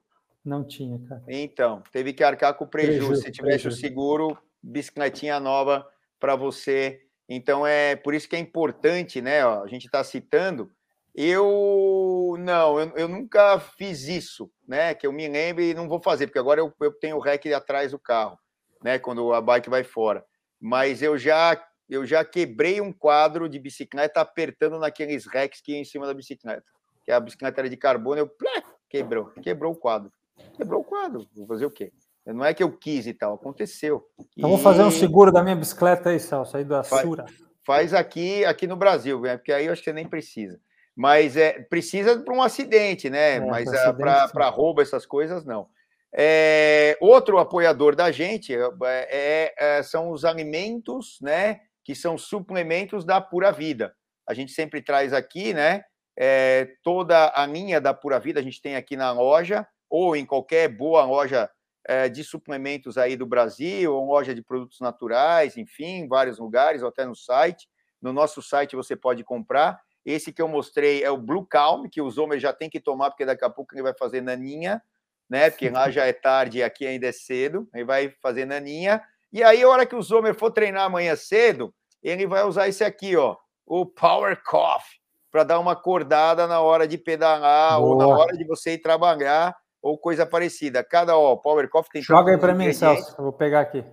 Não tinha, cara. Então, teve que arcar com o prejuízo. Se tivesse prejuízo. o seguro, bicicletinha nova para você então é por isso que é importante, né? Ó, a gente está citando. Eu não, eu, eu, nunca fiz isso, né? Que eu me lembre e não vou fazer, porque agora eu, eu tenho o rec atrás do carro, né? Quando a bike vai fora. Mas eu já eu já quebrei um quadro de bicicleta apertando naqueles recs que ia em cima da bicicleta. Que a bicicleta era de carbono, eu plé, quebrou, quebrou o quadro. Quebrou o quadro. Vou fazer o quê? Não é que eu quis e tal, aconteceu. Então, vou fazer um seguro da minha bicicleta aí, Celso, aí da faz, Sura. Faz aqui, aqui no Brasil, né? porque aí eu acho que você nem precisa. Mas é, precisa para um acidente, né? É, Mas é, para roubo, essas coisas, não. É, outro apoiador da gente é, é, é, são os alimentos, né? Que são suplementos da Pura Vida. A gente sempre traz aqui, né? É, toda a linha da Pura Vida a gente tem aqui na loja, ou em qualquer boa loja é, de suplementos aí do Brasil, ou loja de produtos naturais, enfim, vários lugares, ou até no site. No nosso site você pode comprar. Esse que eu mostrei é o Blue Calm, que os homens já tem que tomar, porque daqui a pouco ele vai fazer naninha, né? Porque lá já é tarde e aqui ainda é cedo. Ele vai fazer naninha. E aí, a hora que o Zomer for treinar amanhã cedo, ele vai usar esse aqui, ó, o Power Coffee, para dar uma acordada na hora de pedalar Boa. ou na hora de você ir trabalhar ou coisa parecida. Cada ó, Power Coffee tem. Joga aí para mim, Celso. Eu vou pegar aqui.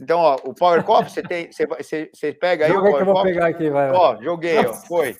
Então, ó, o Power Coffee você tem, você, você, você pega aí Joga o Power que eu vou pegar aqui, vai. Ó, joguei, ó, foi.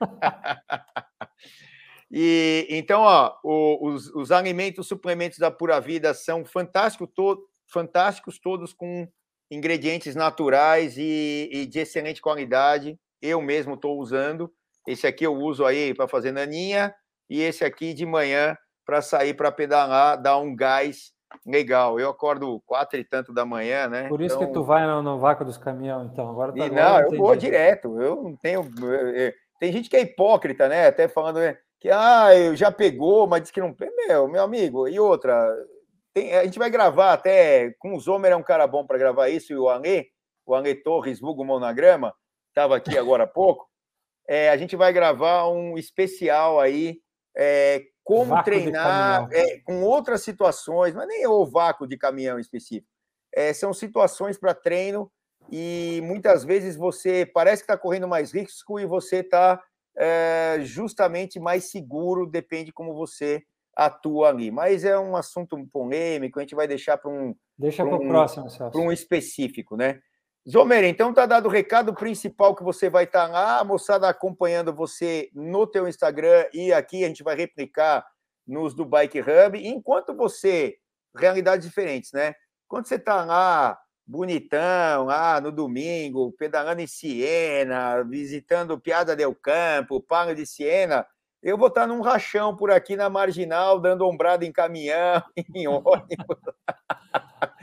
e então, ó, os, os alimentos, suplementos da Pura Vida são fantásticos, to, fantásticos todos com ingredientes naturais e, e de excelente qualidade. Eu mesmo estou usando. Esse aqui eu uso aí para fazer naninha e esse aqui de manhã para sair para pedalar, dar um gás legal. Eu acordo quatro e tanto da manhã, né? Por isso então... que tu vai no, no vácuo dos caminhões, então. Agora tá, e, não, eu vou direto. Eu não tenho. Eh, eh, tem gente que é hipócrita, né? Até falando né, que ah, já pegou, mas diz que não. Meu, meu amigo, e outra. Tem, a gente vai gravar até. Com o Zomer é um cara bom para gravar isso, e o Alê, o Alê Torres, vulgo Monagrama, estava aqui agora há pouco. É, a gente vai gravar um especial aí é, como vácuo treinar é, com outras situações, mas nem o vácuo de caminhão específico. é, são situações para treino e muitas vezes você parece que está correndo mais risco e você está é, justamente mais seguro, depende como você atua ali. Mas é um assunto polêmico, a gente vai deixar para um. Deixa para o um, próximo. Para um específico, né? Zomer, então tá dado o recado principal que você vai estar tá lá, a moçada acompanhando você no teu Instagram e aqui a gente vai replicar nos do Bike Hub, enquanto você, realidades diferentes, né? Quando você tá lá, bonitão, lá no domingo, pedalando em Siena, visitando Piada del Campo, Palo de Siena, eu vou estar tá num rachão por aqui na Marginal, dando ombrada em caminhão, em ônibus.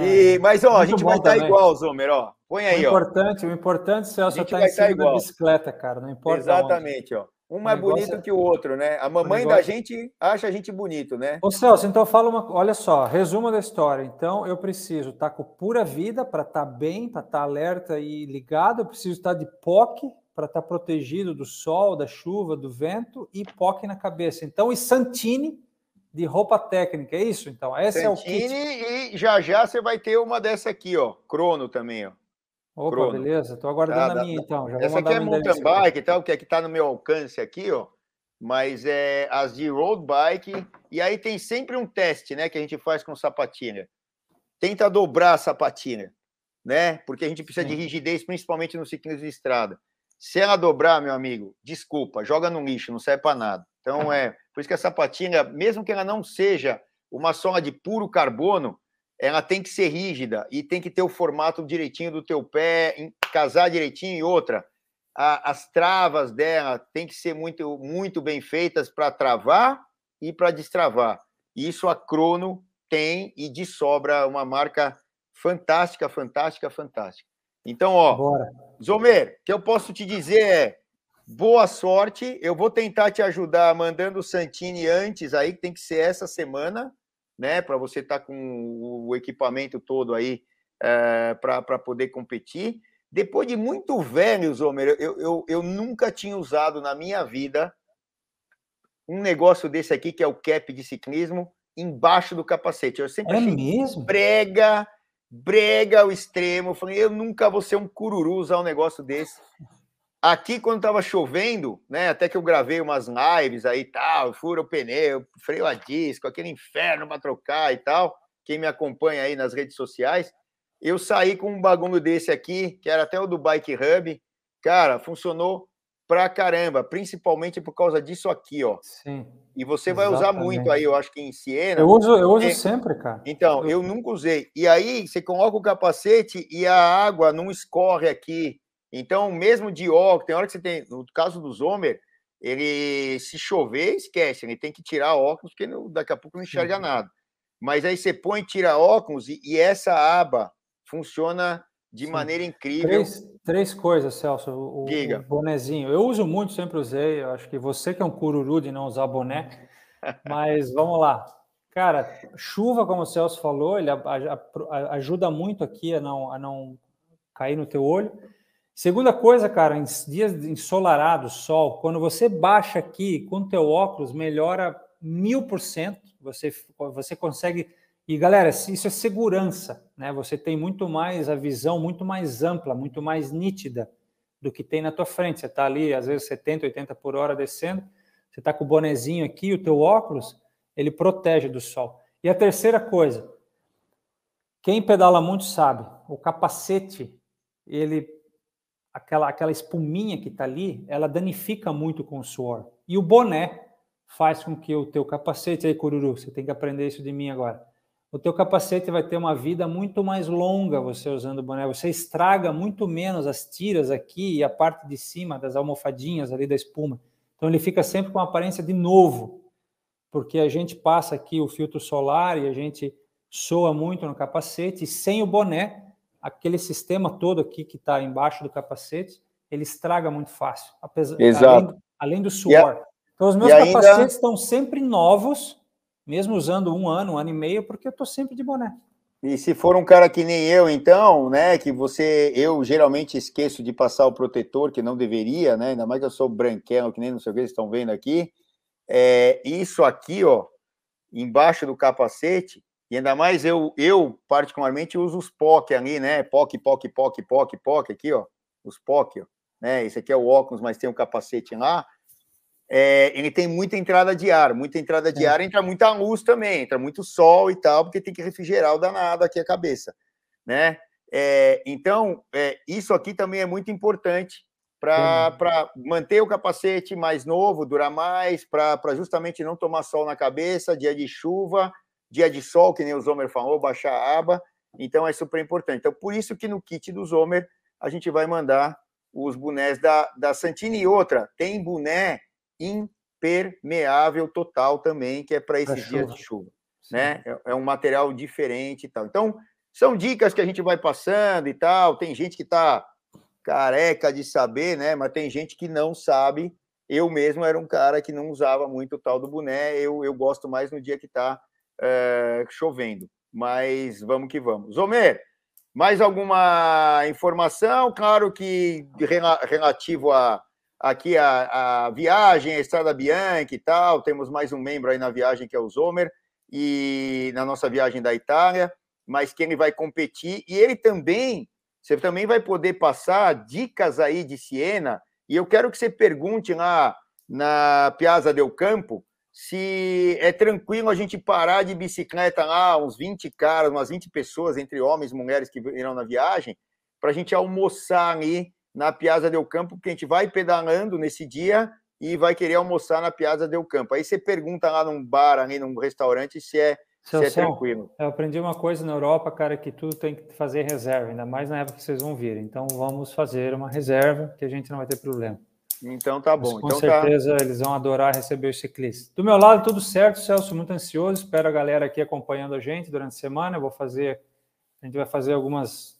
E, mas, ó, a gente vai estar tá igual, Zomer, ó. Põe aí, o importante, ó. O importante, Celso, é estar em cima igual. da bicicleta, cara. Não importa. Exatamente, onde. ó. Um mais bonito é... que o outro, né? A mamãe negócio... da gente acha a gente bonito, né? Ô Celso, então fala uma. Olha só, resumo da história. Então, eu preciso estar tá com pura vida para estar tá bem, para estar alerta e ligado. Eu preciso estar de POC para estar protegido do sol, da chuva, do vento e POC na cabeça. Então, e Santini de roupa técnica, é isso? Então, essa Santini, é o kit. E já já você vai ter uma dessa aqui, ó, Crono também, ó. Opa, Crono. beleza, estou aguardando tá, a minha então. Já essa aqui é mountain bike e tal, que aqui está no meu alcance aqui, ó. Mas é as de road bike, e aí tem sempre um teste, né, que a gente faz com sapatina. Tenta dobrar a sapatina, né? Porque a gente precisa Sim. de rigidez, principalmente no ciclismo de estrada. Se ela dobrar, meu amigo, desculpa, joga no lixo, não serve para nada. Então é por isso que a sapatinha, mesmo que ela não seja uma sola de puro carbono, ela tem que ser rígida e tem que ter o formato direitinho do teu pé, casar direitinho e outra. A, as travas dela tem que ser muito, muito bem feitas para travar e para destravar. Isso a Crono tem e de sobra uma marca fantástica, fantástica, fantástica. Então, ó, Bora. Zomer, o que eu posso te dizer é boa sorte. Eu vou tentar te ajudar mandando o Santini antes aí, que tem que ser essa semana, né? Para você estar tá com o equipamento todo aí é, eh, para poder competir. Depois de muito velho, Zomer, eu, eu, eu nunca tinha usado na minha vida um negócio desse aqui, que é o cap de ciclismo, embaixo do capacete. Eu sempre é achei mesmo? brega, brega ao extremo. Eu falei, eu nunca vou ser um cururu usar um negócio desse. Aqui, quando estava chovendo, né? Até que eu gravei umas lives aí e tal, fura o pneu, freio a disco, aquele inferno para trocar e tal. Quem me acompanha aí nas redes sociais, eu saí com um bagulho desse aqui, que era até o do Bike Hub. Cara, funcionou pra caramba, principalmente por causa disso aqui, ó. Sim. E você vai usar muito aí, eu acho que em Siena. Eu uso, eu uso é... sempre, cara. Então, eu... eu nunca usei. E aí, você coloca o capacete e a água não escorre aqui então, mesmo de óculos, tem hora que você tem, no caso do Zomer, ele se chover, esquece, ele tem que tirar óculos, porque não, daqui a pouco não enxerga uhum. nada. Mas aí você põe, tira óculos e, e essa aba funciona de Sim. maneira incrível. Três, três coisas, Celso. O, Diga. o bonezinho. Eu uso muito, sempre usei. Eu acho que você que é um cururu de não usar boné. Mas vamos lá. Cara, chuva, como o Celso falou, ele ajuda muito aqui a não, a não cair no teu olho. Segunda coisa, cara, em dias ensolarados, sol, quando você baixa aqui com teu óculos, melhora mil por cento. Você, você consegue. E galera, isso é segurança, né? Você tem muito mais a visão muito mais ampla, muito mais nítida do que tem na tua frente. Você está ali, às vezes 70, 80 por hora descendo, você está com o bonezinho aqui, o teu óculos, ele protege do sol. E a terceira coisa, quem pedala muito sabe, o capacete, ele aquela, aquela espuminha que está ali, ela danifica muito com o suor. E o boné faz com que o teu capacete, aí Cururu, você tem que aprender isso de mim agora. O teu capacete vai ter uma vida muito mais longa você usando o boné. Você estraga muito menos as tiras aqui e a parte de cima das almofadinhas ali da espuma. Então ele fica sempre com aparência de novo, porque a gente passa aqui o filtro solar e a gente soa muito no capacete e sem o boné aquele sistema todo aqui que está embaixo do capacete, ele estraga muito fácil, apesar. Além, além do suor. A, então, os meus capacetes ainda... estão sempre novos, mesmo usando um ano, um ano e meio, porque eu estou sempre de boné. E se for um cara que nem eu, então, né, que você, eu geralmente esqueço de passar o protetor, que não deveria, né, ainda mais que eu sou branquelo, que nem não sei o que vocês estão vendo aqui, é, isso aqui, ó, embaixo do capacete, E ainda mais eu, eu particularmente uso os POC ali, né? POC, POC, POC, POC, POC, aqui, ó. Os POC, ó, né? Esse aqui é o óculos, mas tem um capacete lá. É, ele tem muita entrada de ar, muita entrada de é. ar, entra muita luz também, entra muito sol e tal, porque tem que refrigerar o danado aqui a cabeça, né? É, então, é, isso aqui também é muito importante para manter o capacete mais novo, durar mais, para justamente não tomar sol na cabeça, dia de chuva, dia de sol, que nem o Zomer falou, baixar a aba. Então, é super importante. Então, por isso que no kit do Zomer, a gente vai mandar os bonés da, da Santini. E outra, tem boné impermeável total também, que é para esses dias de chuva. Né? É, é um material diferente e tal. Então, são dicas que a gente vai passando e tal. Tem gente que está careca de saber, né? Mas tem gente que não sabe. Eu mesmo era um cara que não usava muito o tal do boné. Eu, eu gosto mais no dia que está é, chovendo. Mas vamos que vamos. Zomer, mais alguma informação? Claro que relativo a aqui a, a viagem, a Estrada Bianchi e tal. Temos mais um membro aí na viagem que é o Zomer e na nossa viagem da Itália, mas que ele vai competir e ele também você também vai poder passar dicas aí de Siena, e eu quero que você pergunte lá na Piazza del Campo se é tranquilo a gente parar de bicicleta lá, uns 20 caras, umas 20 pessoas, entre homens e mulheres que irão na viagem, para a gente almoçar ali na Piazza del Campo, porque a gente vai pedalando nesse dia e vai querer almoçar na Piazza del Campo. Aí você pergunta lá num bar, ali num restaurante, se é se é tranquilo. Eu aprendi uma coisa na Europa, cara, que tudo tem que fazer reserva, ainda mais na época que vocês vão vir. Então vamos fazer uma reserva que a gente não vai ter problema. Então tá bom. Mas, com então, tá. certeza tá... eles vão adorar receber os ciclistas. Do meu lado, tudo certo, Celso, muito ansioso. Espero a galera aqui acompanhando a gente durante a semana. Eu vou fazer, a gente vai fazer algumas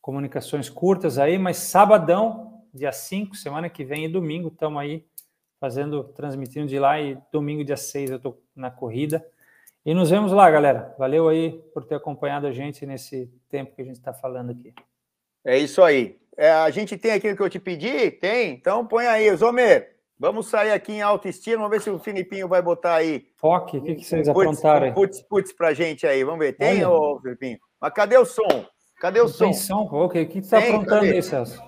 comunicações curtas aí, mas sabadão, dia 5, semana que vem e domingo, estamos aí fazendo, transmitindo de lá e domingo, dia 6, eu estou na corrida. E nos vemos lá, galera. Valeu aí por ter acompanhado a gente nesse tempo que a gente está falando aqui. É isso aí. É, a gente tem aquilo que eu te pedi? Tem? Então põe aí, Zomer. Vamos sair aqui em autoestima, vamos ver se o Filipinho vai botar aí. Foque, o que, que vocês um aprontaram aí? Putz, putz pra gente aí, vamos ver. Tem, ô Filipinho? Mas cadê o som? Cadê o som? Tem som? Ok, o que você está aprontando aí, Celso?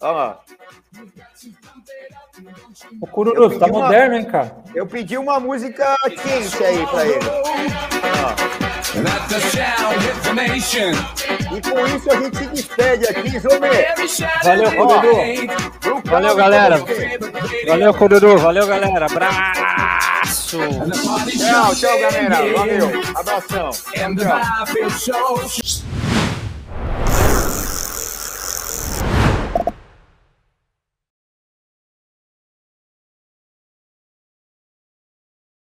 Olha lá. O Cururu, tá uma... moderno, hein, cara? Eu pedi uma música quente aí pra ele. E com isso a gente se despede aqui, Zomer. Valeu, Cururu. Valeu, galera. Valeu, Cururu. Valeu, galera. Abraço. Tchau, tchau, galera. Valeu. Abração. Tchau.